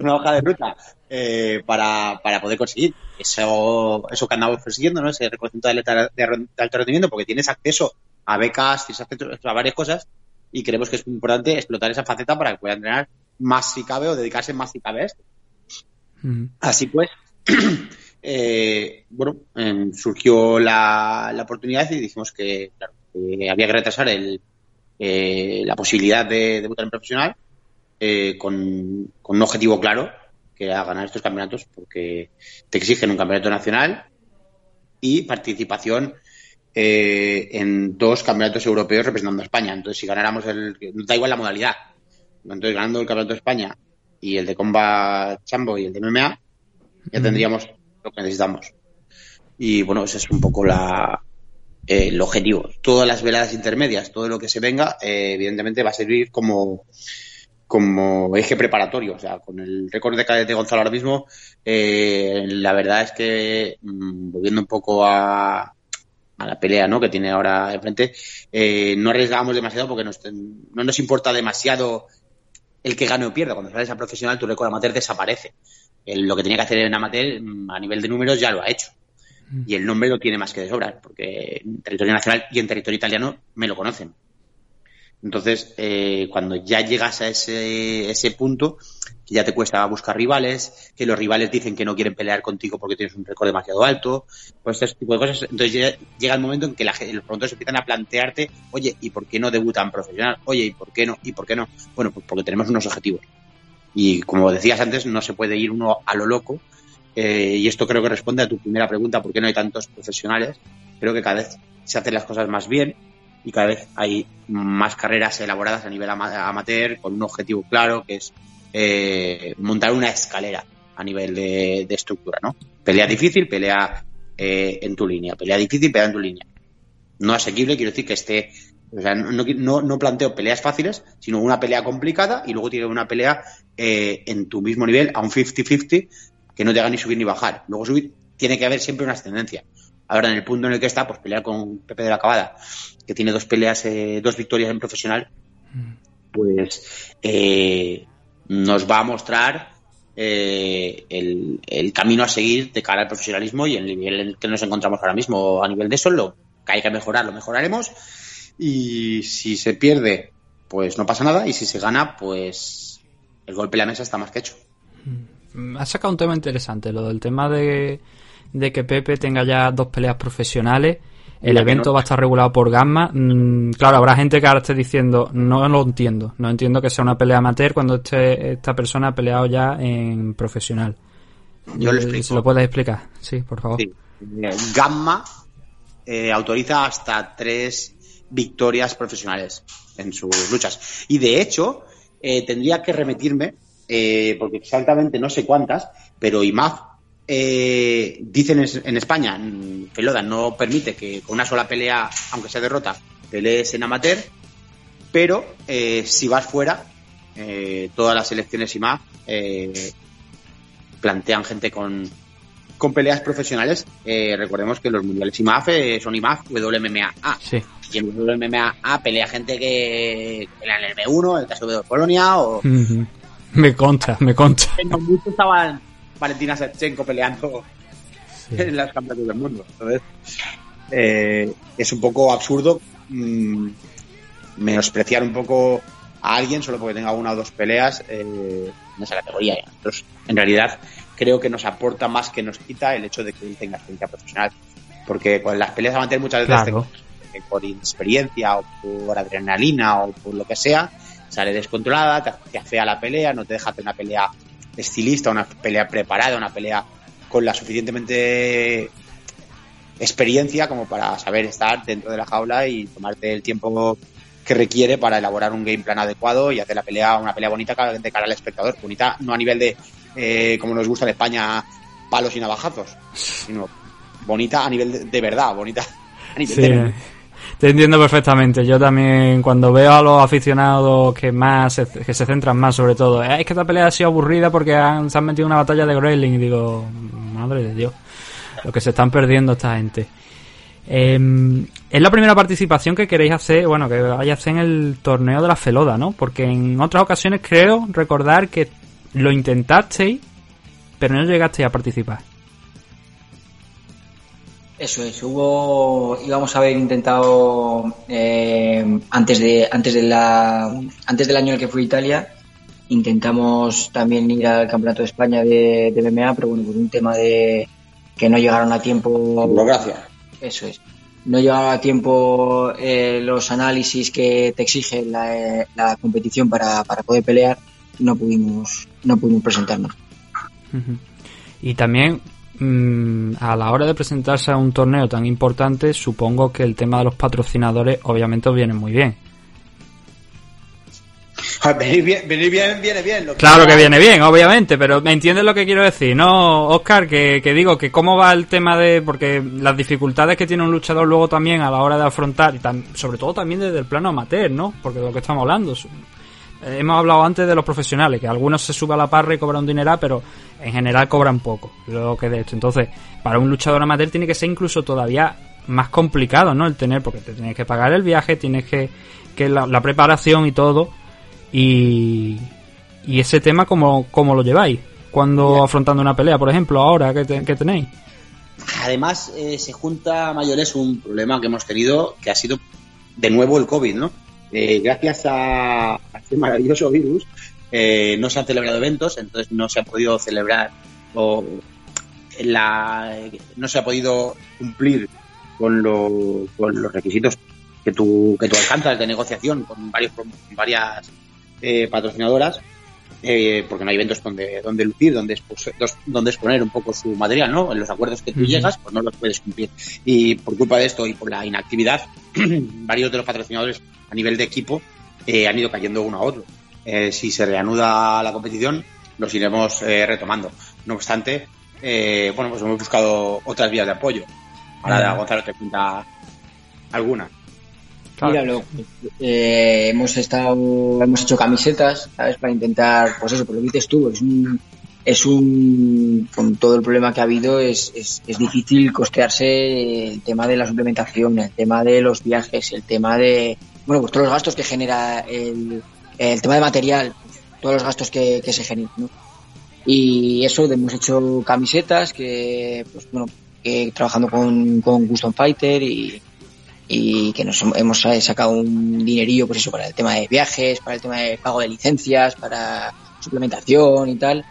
una hoja de ruta eh, para, para poder conseguir eso, eso que andamos persiguiendo, ¿no? Ese reconocimiento de de, alto rendimiento, porque tienes acceso a becas, tienes acceso a varias cosas y creemos que es muy importante explotar esa faceta para que pueda entrenar más si cabe o dedicarse más si cabe a esto. Mm. Así pues, eh, bueno, em, surgió la, la oportunidad y dijimos que, claro, que había que retrasar el, eh, la posibilidad de debutar en profesional eh, con, con un objetivo claro, que era ganar estos campeonatos, porque te exigen un campeonato nacional y participación eh, en dos campeonatos europeos representando a España. Entonces, si ganáramos el. Da igual la modalidad. Entonces, ganando el campeonato de España y el de Combat Chambo y el de MMA, ya tendríamos lo que necesitamos. Y bueno, ese es un poco la, eh, el objetivo. Todas las veladas intermedias, todo lo que se venga, eh, evidentemente va a servir como, como eje preparatorio. O sea, con el récord de cadete Gonzalo ahora mismo, eh, la verdad es que, mm, volviendo un poco a, a la pelea ¿no? que tiene ahora enfrente, eh, no arriesgábamos demasiado porque nos- no nos importa demasiado el que gane o pierda. Cuando sales a profesional, tu récord amateur desaparece. El- lo que tenía que hacer en amateur, mm, a nivel de números, ya lo ha hecho. Y el nombre lo tiene más que de sobra, porque en territorio nacional y en territorio italiano me lo conocen. Entonces, eh, cuando ya llegas a ese, ese punto, que ya te cuesta buscar rivales, que los rivales dicen que no quieren pelear contigo porque tienes un récord demasiado alto, pues este tipo de cosas. Entonces llega, llega el momento en que la, los promotores empiezan a plantearte, oye, ¿y por qué no debutan profesional? Oye, ¿y por qué no? ¿Y por qué no? Bueno, pues porque tenemos unos objetivos. Y como decías antes, no se puede ir uno a lo loco. eh, y esto creo que responde a tu primera pregunta, ¿por qué no hay tantos profesionales? Creo que cada vez se hacen las cosas más bien y cada vez hay más carreras elaboradas a nivel ama- amateur con un objetivo claro que es eh, montar una escalera a nivel de, de estructura, ¿no? Pelea difícil, pelea eh, en tu línea, pelea difícil, pelea en tu línea. No asequible, quiero decir que esté, o sea, no, no, no planteo peleas fáciles, sino una pelea complicada y luego tiene una pelea eh, en tu mismo nivel, a un 50-50, que no te haga ni subir ni bajar. Luego subir, tiene que haber siempre una ascendencia. Ahora, en el punto en el que está, pues pelear con Pepe de la Cabada, que tiene dos peleas, eh, dos victorias en profesional, pues eh, nos va a mostrar eh, el, el camino a seguir de cara al profesionalismo y el nivel en el que nos encontramos ahora mismo. A nivel de eso, lo que hay que mejorar, lo mejoraremos. Y si se pierde, pues no pasa nada. Y si se gana, pues el golpe en la mesa está más que hecho. Mm, Has sacado un tema interesante, lo del tema de, de que Pepe tenga ya dos peleas profesionales. El evento no. va a estar regulado por Gamma. Mm, claro, habrá gente que ahora esté diciendo, no lo entiendo. No entiendo que sea una pelea amateur cuando este, esta persona ha peleado ya en profesional. Yo lo Eh, explico. ¿Se lo puedes explicar? Sí, por favor. Sí. Eh, Gamma eh, autoriza hasta tres victorias profesionales en sus luchas. Y de hecho, eh, tendría que remitirme, eh, porque exactamente no sé cuántas, pero IMAF eh, dicen en, España, mm, Feloda no permite que con una sola pelea, aunque sea derrota, pelees en amateur, pero eh, si vas fuera, eh, todas las elecciones IMAF plantean gente con, con peleas profesionales. Eh, recordemos que los mundiales IMAF eh, son IMAF WMMA. Sí. Y en WMMA pelea gente que pelea en el M1, en el caso de Polonia, o Ujú. Me consta, me consta. no muchos estaban Valentina Shevchenko peleando en las campeonatos del mundo. Entonces, eh, es un poco absurdo mm, menospreciar un poco a alguien solo porque tenga una o dos peleas eh, en esa categoría. Nosotros, en realidad, creo que nos aporta más que nos quita el hecho de que él tenga experiencia profesional. Porque con las peleas amateur muchas veces Claro. te- por inexperiencia o por adrenalina o por lo que sea, sale descontrolada, te, te afea la pelea, no te deja hacer una pelea estilista, una pelea preparada, una pelea con la suficientemente experiencia como para saber estar dentro de la jaula y tomarte el tiempo que requiere para elaborar un game plan adecuado y hacer la pelea una pelea bonita de cara al espectador. Bonita no a nivel de, eh, como nos gusta en España, palos y navajazos, sino bonita a nivel de, de verdad, bonita a nivel Sí, de... te entiendo perfectamente. Yo también, cuando veo a los aficionados que más se, que se centran más sobre todo, "Eh, es que esta pelea ha sido aburrida porque han- se han metido en una batalla de Grayling y digo, madre de Dios, lo que se están perdiendo esta gente. Em, es la primera participación que queréis hacer, bueno, que vaya a hacer en el torneo de la Feloda, ¿no? Porque en otras ocasiones creo recordar que lo intentasteis, pero no llegasteis a participar. Eso es, hubo, íbamos a haber intentado eh, antes de antes de la antes del año en el que fue a Italia, Intentamos también ir al Campeonato de España de, de MMA, pero bueno, por un tema de que no llegaron a tiempo. Burocracia. Eso es. No llegaron a tiempo eh, los análisis que te exige la, eh, la competición para, para poder pelear. No pudimos, no pudimos presentarnos. Y también mm, a la hora de presentarse a un torneo tan importante, supongo que el tema de los patrocinadores obviamente os viene muy bien. A ver, Venir bien, venir bien, viene bien. Lo Claro que viene bien, obviamente, pero ¿me entiendes lo que quiero decir? No, Oscar, que, que digo que cómo va el tema de... Porque las dificultades que tiene un luchador luego también a la hora de afrontar, y sobre todo también desde el plano amateur, ¿no? Porque de lo que estamos hablando. Eh, Hemos hablado antes de los profesionales, que algunos se suben a la parra y cobran un dineral, pero en general cobran poco, lo que de esto. Entonces, para un luchador amateur tiene que ser incluso todavía más complicado, ¿no? El tener, porque te tienes que pagar el viaje, tienes que, que la, la preparación y todo. Y, y ese tema, ¿cómo, cómo lo lleváis? Cuando afrontando una pelea, por ejemplo, ahora que, te- que tenéis. Además, eh, se junta a mayores un problema que hemos tenido, que ha sido de nuevo el COVID, ¿no? Eh, gracias a, a este maravilloso virus, eh, no se han celebrado eventos, entonces no se ha podido celebrar o la, no se ha podido cumplir con, lo- con los requisitos que tú, que tú alcanzas de negociación con, varios, con varias eh, patrocinadoras, eh, porque no hay eventos donde, donde lucir, donde, donde exponer un poco su material, ¿no? En los acuerdos que tú llegas, pues no los puedes cumplir. Y por culpa de esto y por la inactividad, varios de los patrocinadores a nivel de equipo eh, han ido cayendo uno a otro. Eh, si se reanuda la competición, los iremos eh, retomando. No obstante, eh, bueno, pues hemos buscado otras vías de apoyo. Ahora. Gonzalo te cuenta alguna. Mira, lo- eh, hemos estado, hemos hecho camisetas, ¿sabes? Para intentar, pues eso, por lo que dices tú, es un, es un, con todo el problema que ha habido, es, es, es difícil costearse el tema de la suplementación, el tema de los viajes, el tema de, bueno, pues todos los gastos que genera el, el tema de material, todos los gastos que, que se generan, ¿no? Y eso, hemos hecho camisetas que, pues bueno, que trabajando con, con Custom Fighter y, y que nos hem- hemos sacado un dinerillo pues eso para el tema de viajes, para el tema de pago de licencias, para suplementación y tal.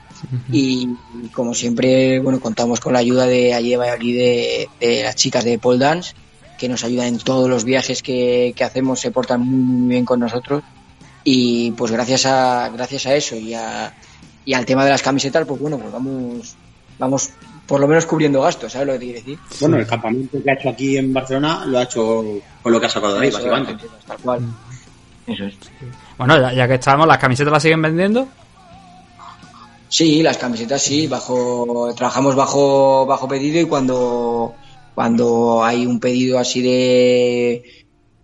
Y, y como siempre, bueno, contamos con la ayuda de allí de Valladolid de, de las chicas de Pole Dance, que nos ayudan en todos los viajes que, que hacemos, se portan muy, muy bien con nosotros. Y pues gracias a, gracias a eso y, a, y al tema de las camisetas, pues bueno, pues vamos, vamos por lo menos cubriendo gastos, ¿sabes lo que te quiero decir? Bueno, el campamento que ha hecho aquí en Barcelona lo ha hecho con lo que ha sacado de ahí, Eso, básicamente. Tal cual. Eso es. Bueno, ya, ya que estamos, ¿las camisetas las siguen vendiendo? Sí, las camisetas sí, bajo trabajamos bajo bajo pedido y cuando cuando hay un pedido así de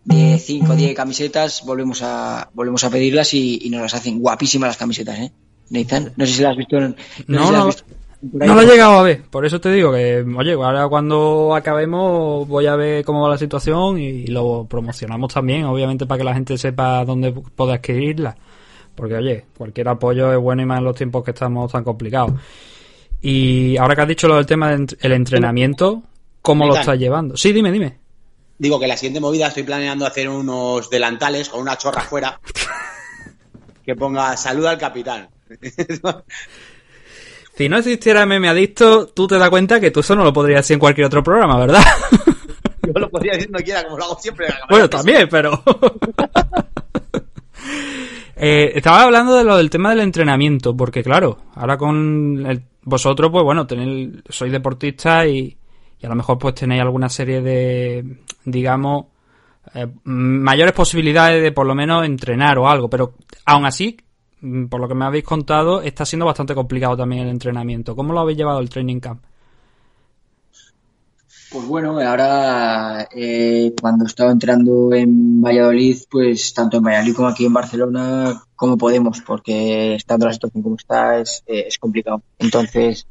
de 5 o 10 camisetas volvemos a volvemos a pedirlas y, y nos las hacen guapísimas las camisetas, ¿eh? Nathan, no sé si las has visto en, No, sé si no, visto. No lo he llegado a ver, por eso te digo que, oye, ahora cuando acabemos voy a ver cómo va la situación y lo promocionamos también, obviamente para que la gente sepa dónde puede adquirirla. Porque, oye, cualquier apoyo es bueno y más en los tiempos que estamos tan complicados. Y ahora que has dicho lo del tema del entrenamiento, ¿cómo lo estás llevando? Sí, dime, dime. Digo que la siguiente movida estoy planeando hacer unos delantales con una chorra fuera que ponga saluda al capitán. Si no existiera Meme Adicto, tú te das cuenta que tú eso no lo podrías hacer en cualquier otro programa, ¿verdad? Yo lo podría decir donde quiera, como lo hago siempre. Bueno, también, pero. Eh, estaba hablando de lo del tema del entrenamiento, porque claro, ahora con el- vosotros, pues bueno, tenéis, sois deportistas y, a lo mejor pues tenéis alguna serie de, digamos, eh, mayores posibilidades de por lo menos entrenar o algo, pero aún así, mm, por lo que me habéis contado, está siendo bastante complicado también el entrenamiento. ¿Cómo lo habéis llevado el training camp? Pues bueno, ahora eh, cuando he estado entrando en Valladolid, pues tanto en Valladolid como aquí en Barcelona, como podemos, porque estando la situación como está es, eh, es complicado. Entonces,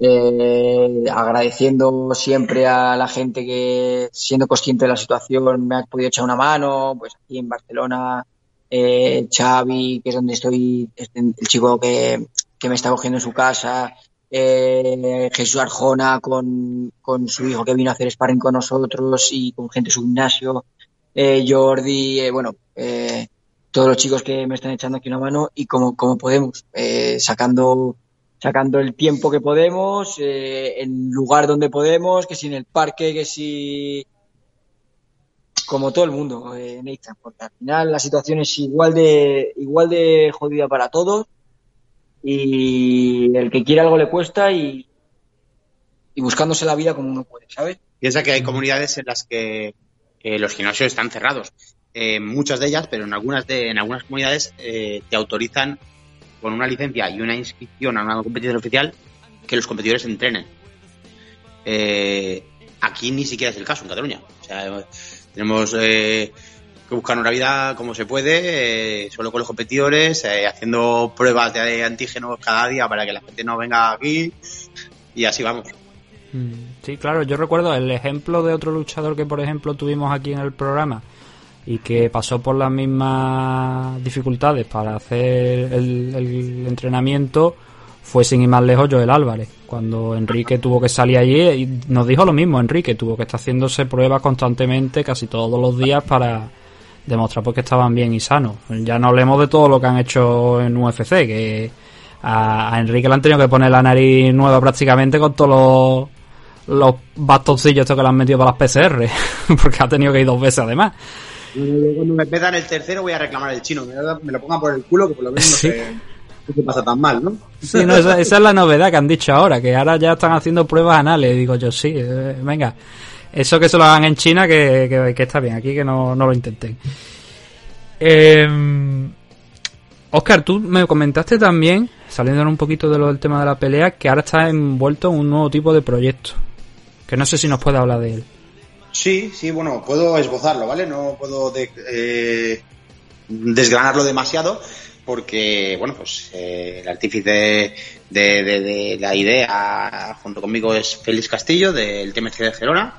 eh, agradeciendo siempre a la gente que, siendo consciente de la situación, me ha podido echar una mano, pues aquí en Barcelona, eh, Xavi, que es donde estoy, es el chico que, que me está cogiendo en su casa, eh, Jesús Arjona con, con su hijo que vino a hacer sparring con nosotros y con gente de su gimnasio, eh, Jordi, eh, bueno, eh, todos los chicos que me están echando aquí una mano y como, como podemos, eh, sacando, sacando el tiempo que podemos, en lugar donde podemos, que si en el parque, que si como todo el mundo, eh, Nathan, porque al final la situación es igual de, igual de jodida para todos y el que quiere algo le cuesta y, y buscándose la vida como uno puede, ¿sabes? Piensa que hay comunidades en las que eh, los gimnasios están cerrados. Eh, muchas de ellas, pero en algunas de, en algunas comunidades eh, te autorizan con una licencia y una inscripción a una competición oficial que los competidores entrenen. Eh, aquí ni siquiera es el caso en Cataluña. O sea, tenemos eh, buscar una vida como se puede, eh, solo con los competidores, eh, haciendo pruebas de antígenos cada día para que la gente no venga aquí y así vamos. Mm, Sí, claro, yo recuerdo el ejemplo de otro luchador que, por ejemplo, tuvimos aquí en el programa y que pasó por las mismas dificultades para hacer el, el entrenamiento fue sin ir más lejos Joel Álvarez. Cuando Enrique tuvo que salir allí y nos dijo lo mismo, Enrique tuvo que estar haciéndose pruebas constantemente casi todos los días para demostrar pues, que estaban bien y sanos. Ya no hablemos de todo lo que han hecho en UFC, que a, a Enrique le han tenido que poner la nariz nueva prácticamente con todos los los bastoncillos estos que le han metido para las PCR, porque ha tenido que ir dos veces además. Cuando me pedan el tercero voy a reclamar el chino, me, lo- pongan por el culo que por lo menos no Sí. no se pasa tan mal, ¿no? Sí, no, esa, esa es la novedad que han dicho ahora, que ahora ya están haciendo pruebas anales. Digo yo, sí, eh, venga, eso que se lo hagan en China, que, que- está bien, aquí que no, no lo intenten. Eh, Oscar, tú me comentaste también, saliendo un poquito de lo del tema de la pelea, que ahora estás envuelto en un nuevo tipo de proyecto. Que no sé si nos puede hablar de él. Sí, sí, bueno, puedo esbozarlo, ¿vale? No puedo eh, desgranarlo demasiado porque, bueno, pues eh, el artífice de la idea junto conmigo es Félix Castillo del TMC de Gerona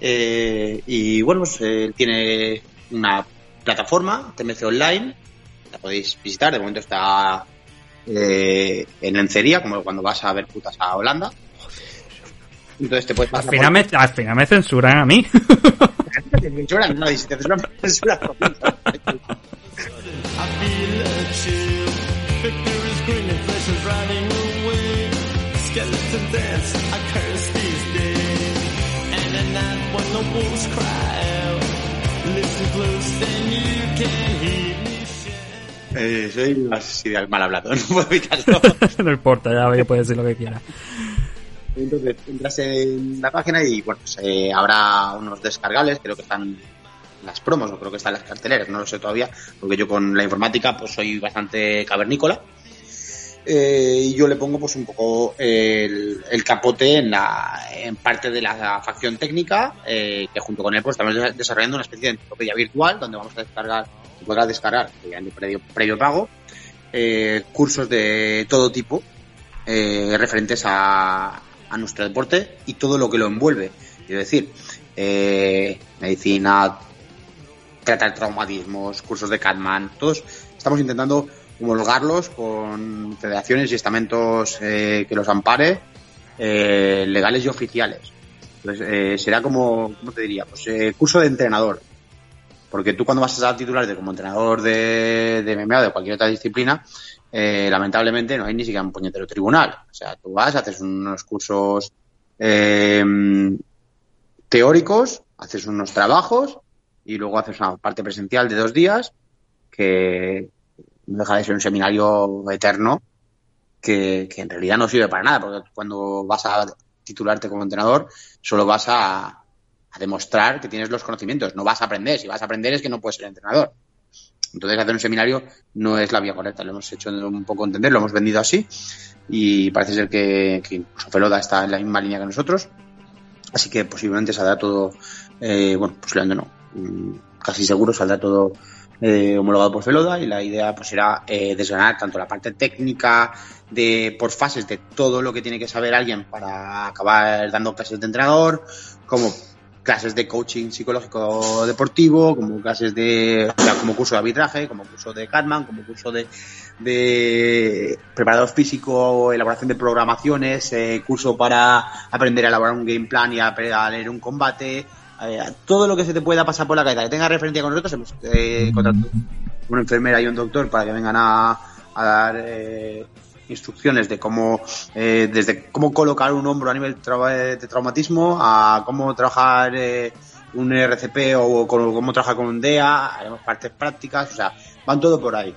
Eh, y, bueno, pues él tiene una plataforma, TMC Online, la podéis visitar, de momento está eh, en lencería, como cuando vas a ver putas a Holanda. Entonces te puedes Al pasar me, al final me censuran a mí. te censuran, no, y si te censuran, censuran. Eh, soy así de mal hablado, no puedo evitarlo. no importa, ya puede decir lo que quiera. Entonces entras en la página y bueno, pues, eh, habrá unos descargables, creo que están las promos o creo que están las carteleras, no lo sé todavía, porque yo con la informática pues soy bastante cavernícola. Eh, y yo le pongo pues un poco el, capote en la en parte de la facción técnica eh, que junto con él pues estamos des- desarrollando una especie de enciclopedia virtual donde vamos a descargar se podrá descargar previo, previo pago eh, cursos de todo tipo eh, referentes a, a nuestro deporte y todo lo que lo envuelve. Es decir, medicina, tratar traumatismos, cursos de Catman, todos estamos intentando homologarlos con federaciones y estamentos eh, que los ampare, eh, legales y oficiales. Entonces, eh, será como, ¿cómo te diría? Pues eh, curso de entrenador. Porque tú cuando vas a titularte como entrenador de, de MMA o de cualquier otra disciplina, eh, lamentablemente no hay ni siquiera un puñetero tribunal. O sea, tú vas, haces unos cursos eh, teóricos, haces unos trabajos y luego haces una parte presencial de dos días que deja de ser un seminario eterno que, en realidad no sirve para nada, porque cuando vas a titularte como entrenador solo vas a, demostrar que tienes los conocimientos, no vas a aprender. Si vas a aprender es que no puedes ser entrenador. Entonces hacer un seminario no es la vía correcta, lo hemos hecho un poco entender, lo hemos vendido así y parece ser que, incluso Feloda está en la misma línea que nosotros, así que posiblemente saldrá todo, eh, bueno, posiblemente no, mm, casi seguro saldrá todo eh, homologado por Feloda y la idea pues será eh, desgranar tanto la parte técnica de por fases de todo lo que tiene que saber alguien para acabar dando clases de entrenador, como clases de coaching psicológico deportivo, como clases de, como curso de arbitraje, como curso de Catman, como curso de, de preparador físico, elaboración de programaciones, eh, curso para aprender a elaborar un game plan y a leer un combate, eh, todo lo que se te pueda pasar por la cabeza que tenga referencia con nosotros, eh, contratado una enfermera y un doctor para que vengan a, a dar eh, instrucciones de cómo, eh, desde cómo colocar un hombro a nivel de traumatismo a cómo trabajar eh, un RCP o con- cómo trabajar con un DEA, haremos partes prácticas, o sea, van todo por ahí.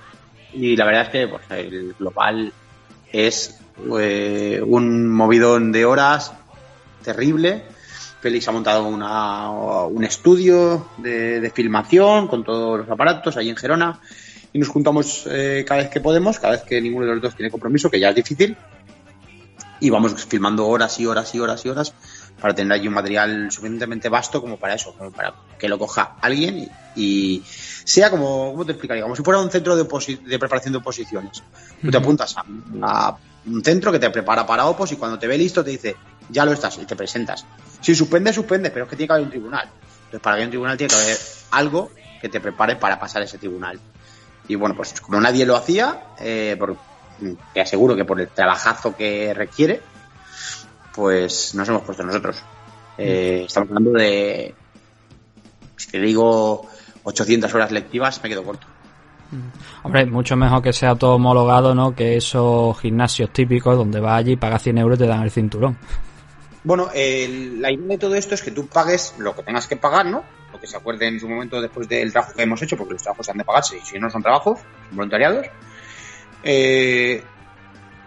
Y la verdad es que pues, el global es eh, un movidón de horas terrible. Félix ha montado una, un estudio de, de filmación con todos los aparatos allí en Gerona y nos juntamos eh, cada vez que podemos, cada vez que ninguno de los dos tiene compromiso, que ya es difícil, y vamos filmando horas y horas y horas y horas para tener allí un material suficientemente vasto como para eso, como para que lo coja alguien y, y sea como, ¿cómo te explicaría? Como si fuera un centro de, de preparación de oposiciones. Tú te apuntas a, a un centro que te prepara para opos y cuando te ve listo te dice, ya lo estás y te presentas. Si suspende, suspende, pero es que tiene que haber un tribunal. Entonces, para que haya un tribunal tiene que haber algo que te prepare para pasar ese tribunal. Y bueno, pues como nadie lo hacía, eh, por- te aseguro que por el trabajazo que requiere, pues nos hemos puesto nosotros. Eh, estamos hablando de, si te digo 800 horas lectivas, me quedo corto. Hombre, mucho mejor que sea todo homologado, ¿no? Que esos gimnasios típicos donde vas allí, pagas 100 euros y te dan el cinturón. Bueno, el- la idea de todo esto es que tú pagues lo que tengas que pagar, ¿no? Lo que se acuerde en su momento después del trabajo que hemos hecho, porque los trabajos se han de pagarse y si no son trabajos, son voluntariados. Eh,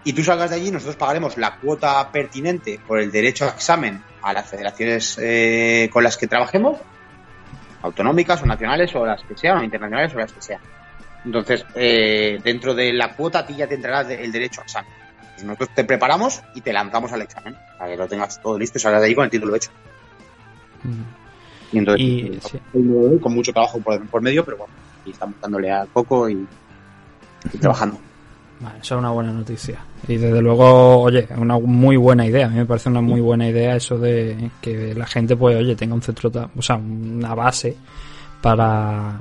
y tú salgas de allí, nosotros pagaremos la cuota pertinente por el derecho a examen a las federaciones eh, con las que trabajemos, autonómicas o nacionales o las que sean, o internacionales o las que sean. Entonces, eh, dentro de la cuota a ti ya te entrarás el derecho a examen. Pues nosotros te preparamos y te lanzamos al examen para que lo tengas todo listo y salgas de ahí con el título hecho. Y entonces, Y, eh, sí. con mucho trabajo por, por medio, pero bueno, y estamos dándole al coco y, y trabajando. Vale, eso es una buena noticia. Y desde luego, oye, es una muy buena idea. A mí me parece una muy buena idea eso de que la gente, pues, oye, tenga un centro, o sea, una base para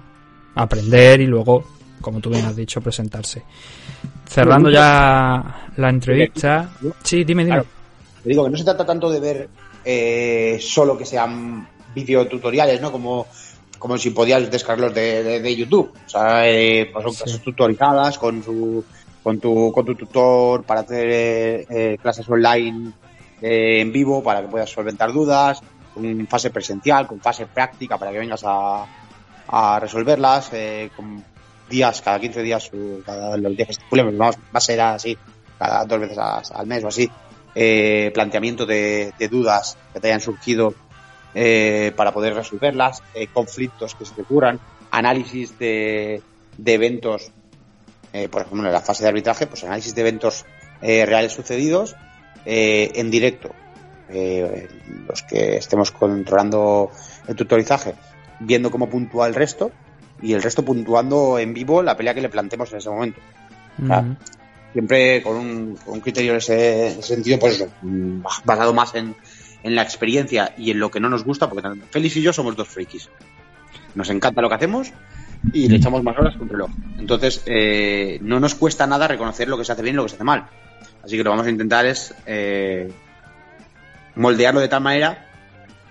aprender y luego, como tú bien has dicho, presentarse. Cerrando ya la entrevista. Sí, dime, dime. Claro. Te digo que no se trata tanto de ver eh, solo que sean videotutoriales, ¿no? Como, como si podías descargarlos de, de- de YouTube. O sea, eh, pues son Sí. clases tutorizadas con su con tu, con tu tutor para hacer eh, eh, clases online eh, en vivo para que puedas solventar dudas, con fase presencial, con fase práctica para que vengas a, a resolverlas, eh, con días, cada 15 días, o cada los días que vamos, va a ser así, cada dos veces al mes o así, eh, planteamiento de, dudas que te hayan surgido eh, para poder resolverlas, eh, conflictos que se te análisis de, de eventos, eh, por ejemplo, en la fase de arbitraje, pues análisis de eventos eh, reales sucedidos en directo. Los que estemos controlando el tutorizaje, viendo cómo puntúa el resto y el resto puntuando en vivo la pelea que le planteemos en ese momento. Siempre con un, con un criterio en ese, en ese sentido, pues eso, mm, basado más en, en la experiencia y en lo que no nos gusta, porque Félix y yo somos dos frikis. Nos encanta lo que hacemos y le echamos más horas un reloj. Entonces, eh, no nos cuesta nada reconocer lo que se hace bien y lo que se hace mal. Así que lo vamos a intentar es eh, moldearlo de tal manera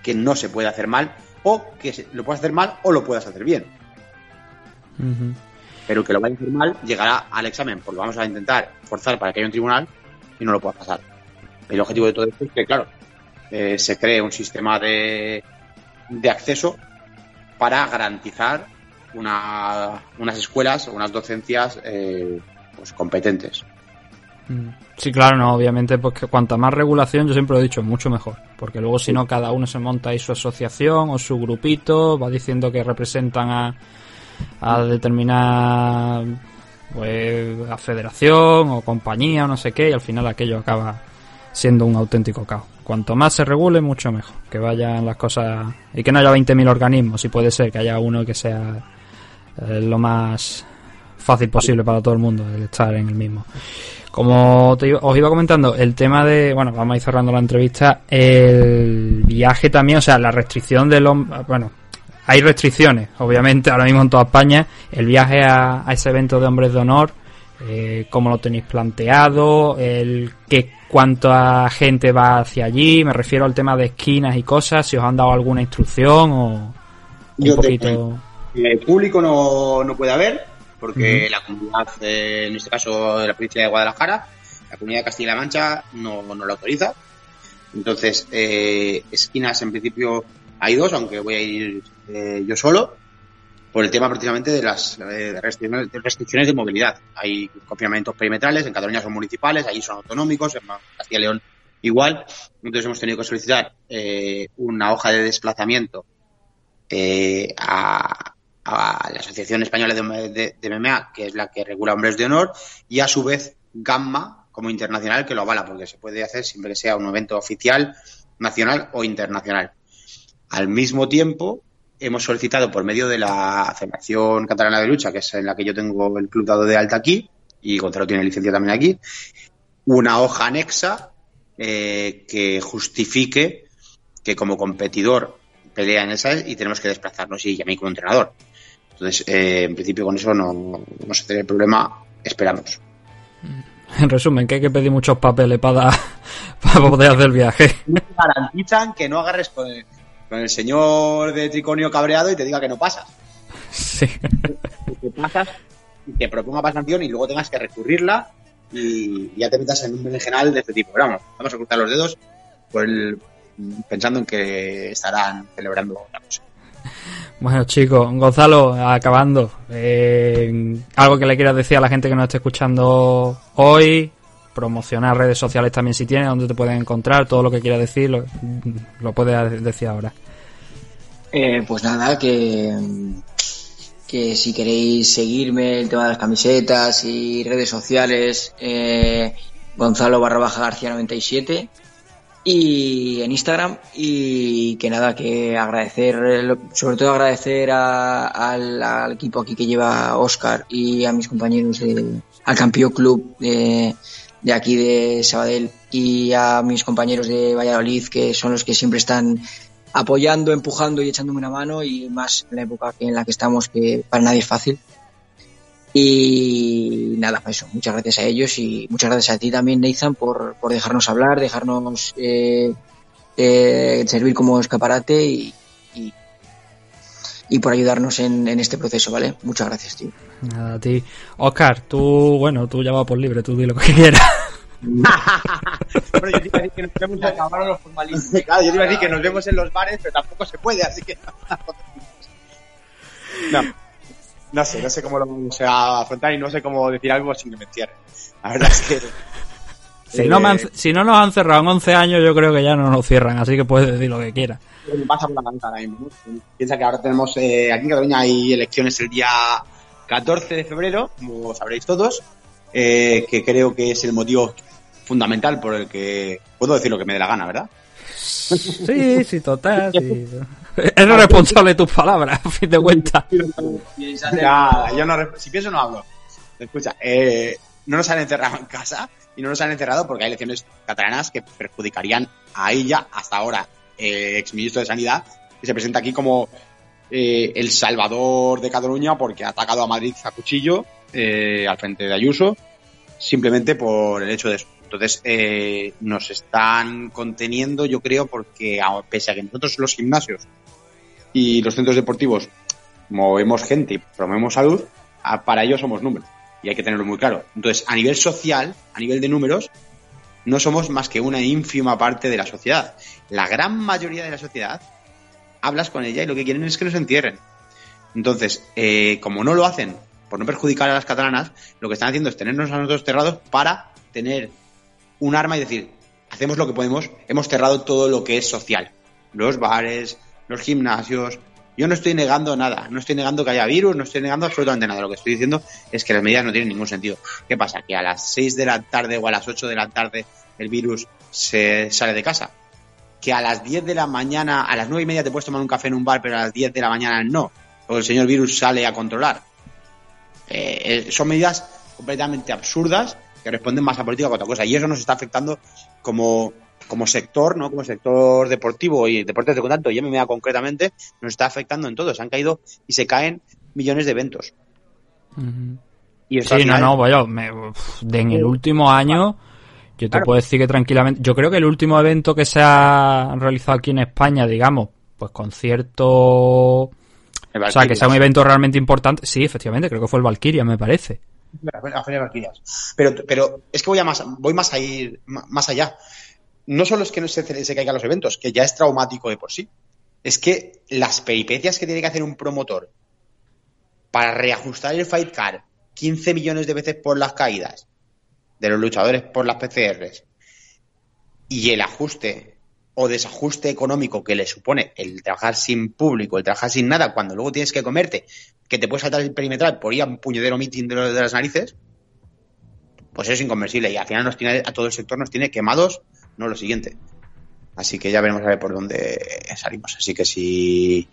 que no se pueda hacer mal o que se- lo puedas hacer mal o lo puedas hacer bien. Ujú. Pero que lo vaya a hacer mal llegará al examen, porque vamos a intentar forzar para que haya un tribunal y no lo pueda pasar. El objetivo de todo esto es que, claro, eh, se cree un sistema de, de acceso para garantizar una- unas escuelas, unas docencias eh, pues competentes. Mm. Sí, claro, no, obviamente, pues que cuanta más regulación, yo siempre lo he dicho, mucho mejor. Porque luego, si no, cada uno se monta ahí su asociación o su grupito, va diciendo que representan a, a determinada pues, a federación o compañía o no sé qué, y al final aquello acaba siendo un auténtico caos. Cuanto más se regule, mucho mejor. Que vayan las cosas. Y que no haya 20.000 organismos, si puede ser, que haya uno que sea eh, lo más fácil posible para todo el mundo, el estar en el mismo. Como te os iba comentando, el tema de, bueno, vamos a ir cerrando la entrevista, el viaje también, o sea, la restricción del hombre, bueno, hay restricciones, obviamente, ahora mismo en toda España, el viaje a, a ese evento de hombres de honor, eh, cómo lo tenéis planteado, el que cuánta gente va hacia allí, me refiero al tema de esquinas y cosas, si os han dado alguna instrucción o un te poquito... Eh, público no, no puede haber, porque la comunidad, eh, en este caso de la provincia de Guadalajara, la comunidad de Castilla-La Mancha no, no lo autoriza. Entonces, eh, esquinas en principio hay dos, aunque voy a ir eh, yo solo, por el tema precisamente de las eh, restricciones, de movilidad. Hay confinamientos perimetrales, en Cataluña son municipales, allí son autonómicos, en Castilla y León igual. Entonces hemos tenido que solicitar eh, una hoja de desplazamiento eh, a, a la Asociación Española de, de- de MMA, que es la que regula hombres de honor, y a su vez Gamma como internacional que lo avala, porque se puede hacer siempre que sea un evento oficial, nacional o internacional. Al mismo tiempo, hemos solicitado por medio de la Federación Catalana de Lucha, que es en la que yo tengo el club dado de alta aquí, y Gonzalo tiene licencia también aquí, una hoja anexa eh, que justifique que como competidor pelea en esa y tenemos que desplazarnos y a mí como entrenador. Entonces, eh, en principio con eso no, no se tiene problema, esperamos. En resumen, que hay que pedir muchos papeles para, para poder hacer el viaje. No te garantizan que no agarres con el, con el señor de triconio cabreado y te diga que no pasas. Sí. que pasas y te proponga para sanción y luego tengas que recurrirla y ya te metas en un berenjenal de este tipo. Pero vamos, vamos a cruzar los dedos por el- pensando en que estarán celebrando otra cosa. Bueno, chicos, Gonzalo, acabando. eh, algo que le quieras decir a la gente que nos esté escuchando hoy. Promocionar redes sociales también si tienes, donde te pueden encontrar, todo lo que quieras decir, lo, lo puedes decir ahora. Eh, pues nada, que, que si queréis seguirme el tema de las camisetas y redes sociales, eh, Gonzalo barra baja García 97 y en Instagram y que nada, que agradecer, eh, sobre todo agradecer a- al, al equipo aquí que lleva Oscar y a mis compañeros de, al Campeón Club de, de aquí de Sabadell y a mis compañeros de Valladolid que son los que siempre están apoyando, empujando y echándome una mano y más en la época en la que estamos que para nadie es fácil. Y nada, eso, muchas gracias a ellos y muchas gracias a ti también, Nathan, por, por dejarnos hablar, dejarnos eh, eh, servir como escaparate y, y por ayudarnos en, en este proceso, ¿vale? Muchas gracias, tío. Nada, a ti. Oscar, tú, bueno, tú ya vas por libre, tú di lo que quieras. Bueno, yo te iba a decir que nos vemos acabaron los formalismos. Claro, yo te iba a decir que nos vemos en los bares, pero tampoco se puede, así que. No, no sé, no sé cómo lo vamos a afrontar y no sé cómo decir algo sin que me encierren. La verdad es que. Si no, me han- eh, si no nos han cerrado en 11 años, yo creo que ya no nos cierran, así que puedes decir lo que quieras. Me pasa por la cabeza ahora mismo. ¿no? Piensa que ahora tenemos, eh, aquí en Cataluña hay elecciones el día 14 de febrero, como sabréis todos, eh, que creo que es el motivo fundamental por el que puedo decir lo que me dé la gana, ¿verdad? Sí, sí, total. Sí. Eres responsable de tus palabras, a fin de cuentas. Yo no, si pienso no hablo. Escucha, eh, no nos han encerrado en casa y no nos han encerrado porque hay elecciones catalanas que perjudicarían a ella, hasta ahora, eh, exministro de Sanidad, que se presenta aquí como eh, el salvador de Cataluña porque ha atacado a Madrid a cuchillo eh, al frente de Ayuso, simplemente por el hecho de eso. Entonces, eh, nos están conteniendo, yo creo, porque pese a que nosotros los gimnasios y los centros deportivos movemos gente y promovemos salud, para ellos somos números. Y hay que tenerlo muy claro. Entonces, a nivel social, a nivel de números, no somos más que una ínfima parte de la sociedad. La gran mayoría de la sociedad, hablas con ella y lo que quieren es que nos entierren. Entonces, eh, como no lo hacen por no perjudicar a las catalanas, lo que están haciendo es tenernos a nosotros cerrados para tener un arma y decir, hacemos lo que podemos, hemos cerrado todo lo que es social. Los bares, los gimnasios. Yo no estoy negando nada, no estoy negando que haya virus, no estoy negando absolutamente nada. Lo que estoy diciendo es que las medidas no tienen ningún sentido. ¿Qué pasa? Que a las 6 de la tarde o a las 8 de la tarde el virus se sale de casa. Que a las 10 de la mañana, a las 9 y media te puedes tomar un café en un bar, pero a las 10 de la mañana no. Porque el señor virus sale a controlar. Eh, eh, son medidas completamente absurdas que responden más a política que a otra cosa. Y eso nos está afectando como, como sector, ¿no? Como sector deportivo y deportes de contacto, y MMA concretamente, nos está afectando en todo. Se han caído y se caen millones de eventos. Y Sí, no, no, vaya, me- de en el último año, yo te Claro. puedo decir que tranquilamente, yo creo que el último evento que se ha realizado aquí en España, digamos, pues con cierto El O sea, que Valkyrias. sea un evento realmente importante. Sí, efectivamente, creo que fue el Valkyria, me parece. La Feria de Valquirias. Pero, pero es que voy a más, voy más a ir más allá. No solo es que no se, se caigan los eventos, que ya es traumático de por sí. Es que las peripecias que tiene que hacer un promotor para reajustar el fight card 15 millones de veces por las caídas de los luchadores por las PCRs y el ajuste o desajuste económico que le supone el trabajar sin público, el trabajar sin nada, cuando luego tienes que comerte, que te puedes saltar el perimetral por ir a un puñedero meeting de, de las narices, pues es inconversible y al final nos tiene, a todo el sector nos tiene quemados, no lo siguiente. Así que ya veremos a ver por dónde salimos. Así que si,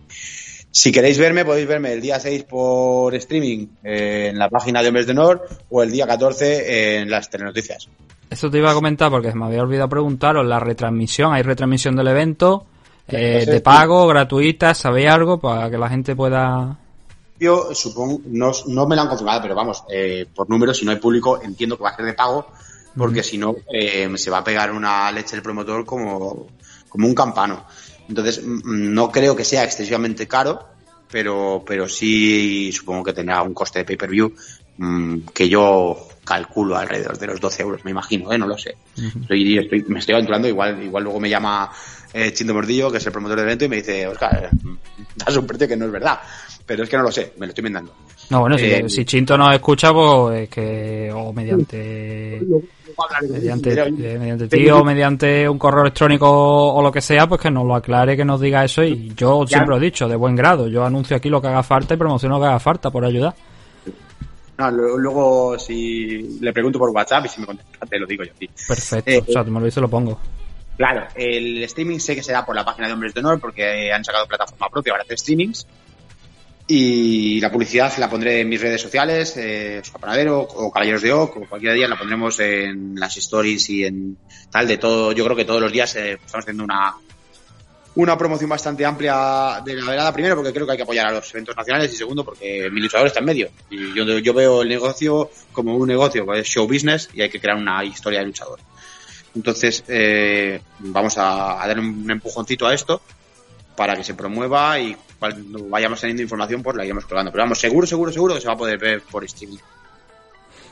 si queréis verme, podéis verme el día 6 por streaming eh, en la página de Hombres de Honor o el día 14 en las telenoticias. Eso te iba a comentar porque me había olvidado preguntaros. La retransmisión, ¿hay retransmisión del evento? Eh, ¿De pago, gratuita? ¿Sabéis algo para que la gente pueda...? Yo supongo, no, no me lo han confirmado, pero vamos, eh, por números, si no hay público, entiendo que va a ser de pago, porque si no, eh, se va a pegar una leche el promotor como, como un campano. Entonces, mm, no creo que sea excesivamente caro, pero, pero sí supongo que tendrá un coste de pay-per-view mm, que yo calculo alrededor de los 12 euros, me imagino, ¿eh? no lo sé. Estoy, estoy- me estoy aventurando, igual, igual luego me llama eh, Chindo Mordillo, que es el promotor del evento, y me dice, Oscar, das un precio que no es verdad. Pero es que no lo sé, me lo estoy inventando. No, bueno, si, Eh, si Chinto nos escucha, pues es que... O mediante... Mediante, mediante ti o mediante un correo electrónico o lo que sea, pues que nos lo aclare, que nos diga eso. Y yo siempre lo he dicho, de buen grado. Yo anuncio aquí lo que haga falta y promociono lo que haga falta por ayudar. No, luego si le pregunto por WhatsApp y si me contesta, te lo digo yo. sí. Perfecto. Eh, o sea, tú me lo dices, lo pongo. Claro, el streaming sé que será por la página de Hombres de Honor porque han sacado plataforma propia para hacer streamings. Y la publicidad la pondré en mis redes sociales, eh, Panadero o Caballeros de Oc, o cualquier día la pondremos en las stories y en tal de todo. Yo creo que todos los días eh, estamos haciendo una, una promoción bastante amplia de la velada. Primero, porque creo que hay que apoyar a los eventos nacionales y segundo, porque mi luchador está en medio. Y yo, yo veo el negocio como un negocio, es show business y hay que crear una historia de luchador. Entonces, eh, vamos a dar un empujoncito a esto para que se promueva y cuando vayamos teniendo información, pues la iremos colgando. Pero vamos, seguro, seguro, seguro que se va a poder ver por streaming.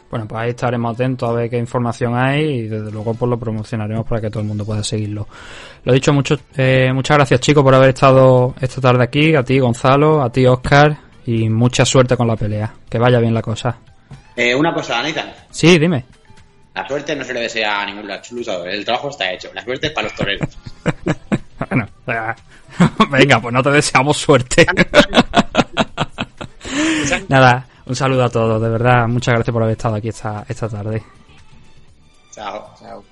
Bueno, pues ahí estaremos atentos a ver qué información hay y desde luego pues lo promocionaremos para que todo el mundo pueda seguirlo. Lo dicho, mucho, eh, muchas gracias chicos por haber estado esta tarde aquí, a ti Gonzalo, a ti Oscar y mucha suerte con la pelea. Que vaya bien la cosa. Eh, una cosa, Nathan. Sí, dime. La suerte no se le desea a ningún luchador. El trabajo está hecho. La suerte es para los toreros. Bueno, eh, venga, pues no te deseamos suerte. Nada, un saludo a todos, de verdad, muchas gracias por haber estado aquí esta, esta tarde. Chao. Chao.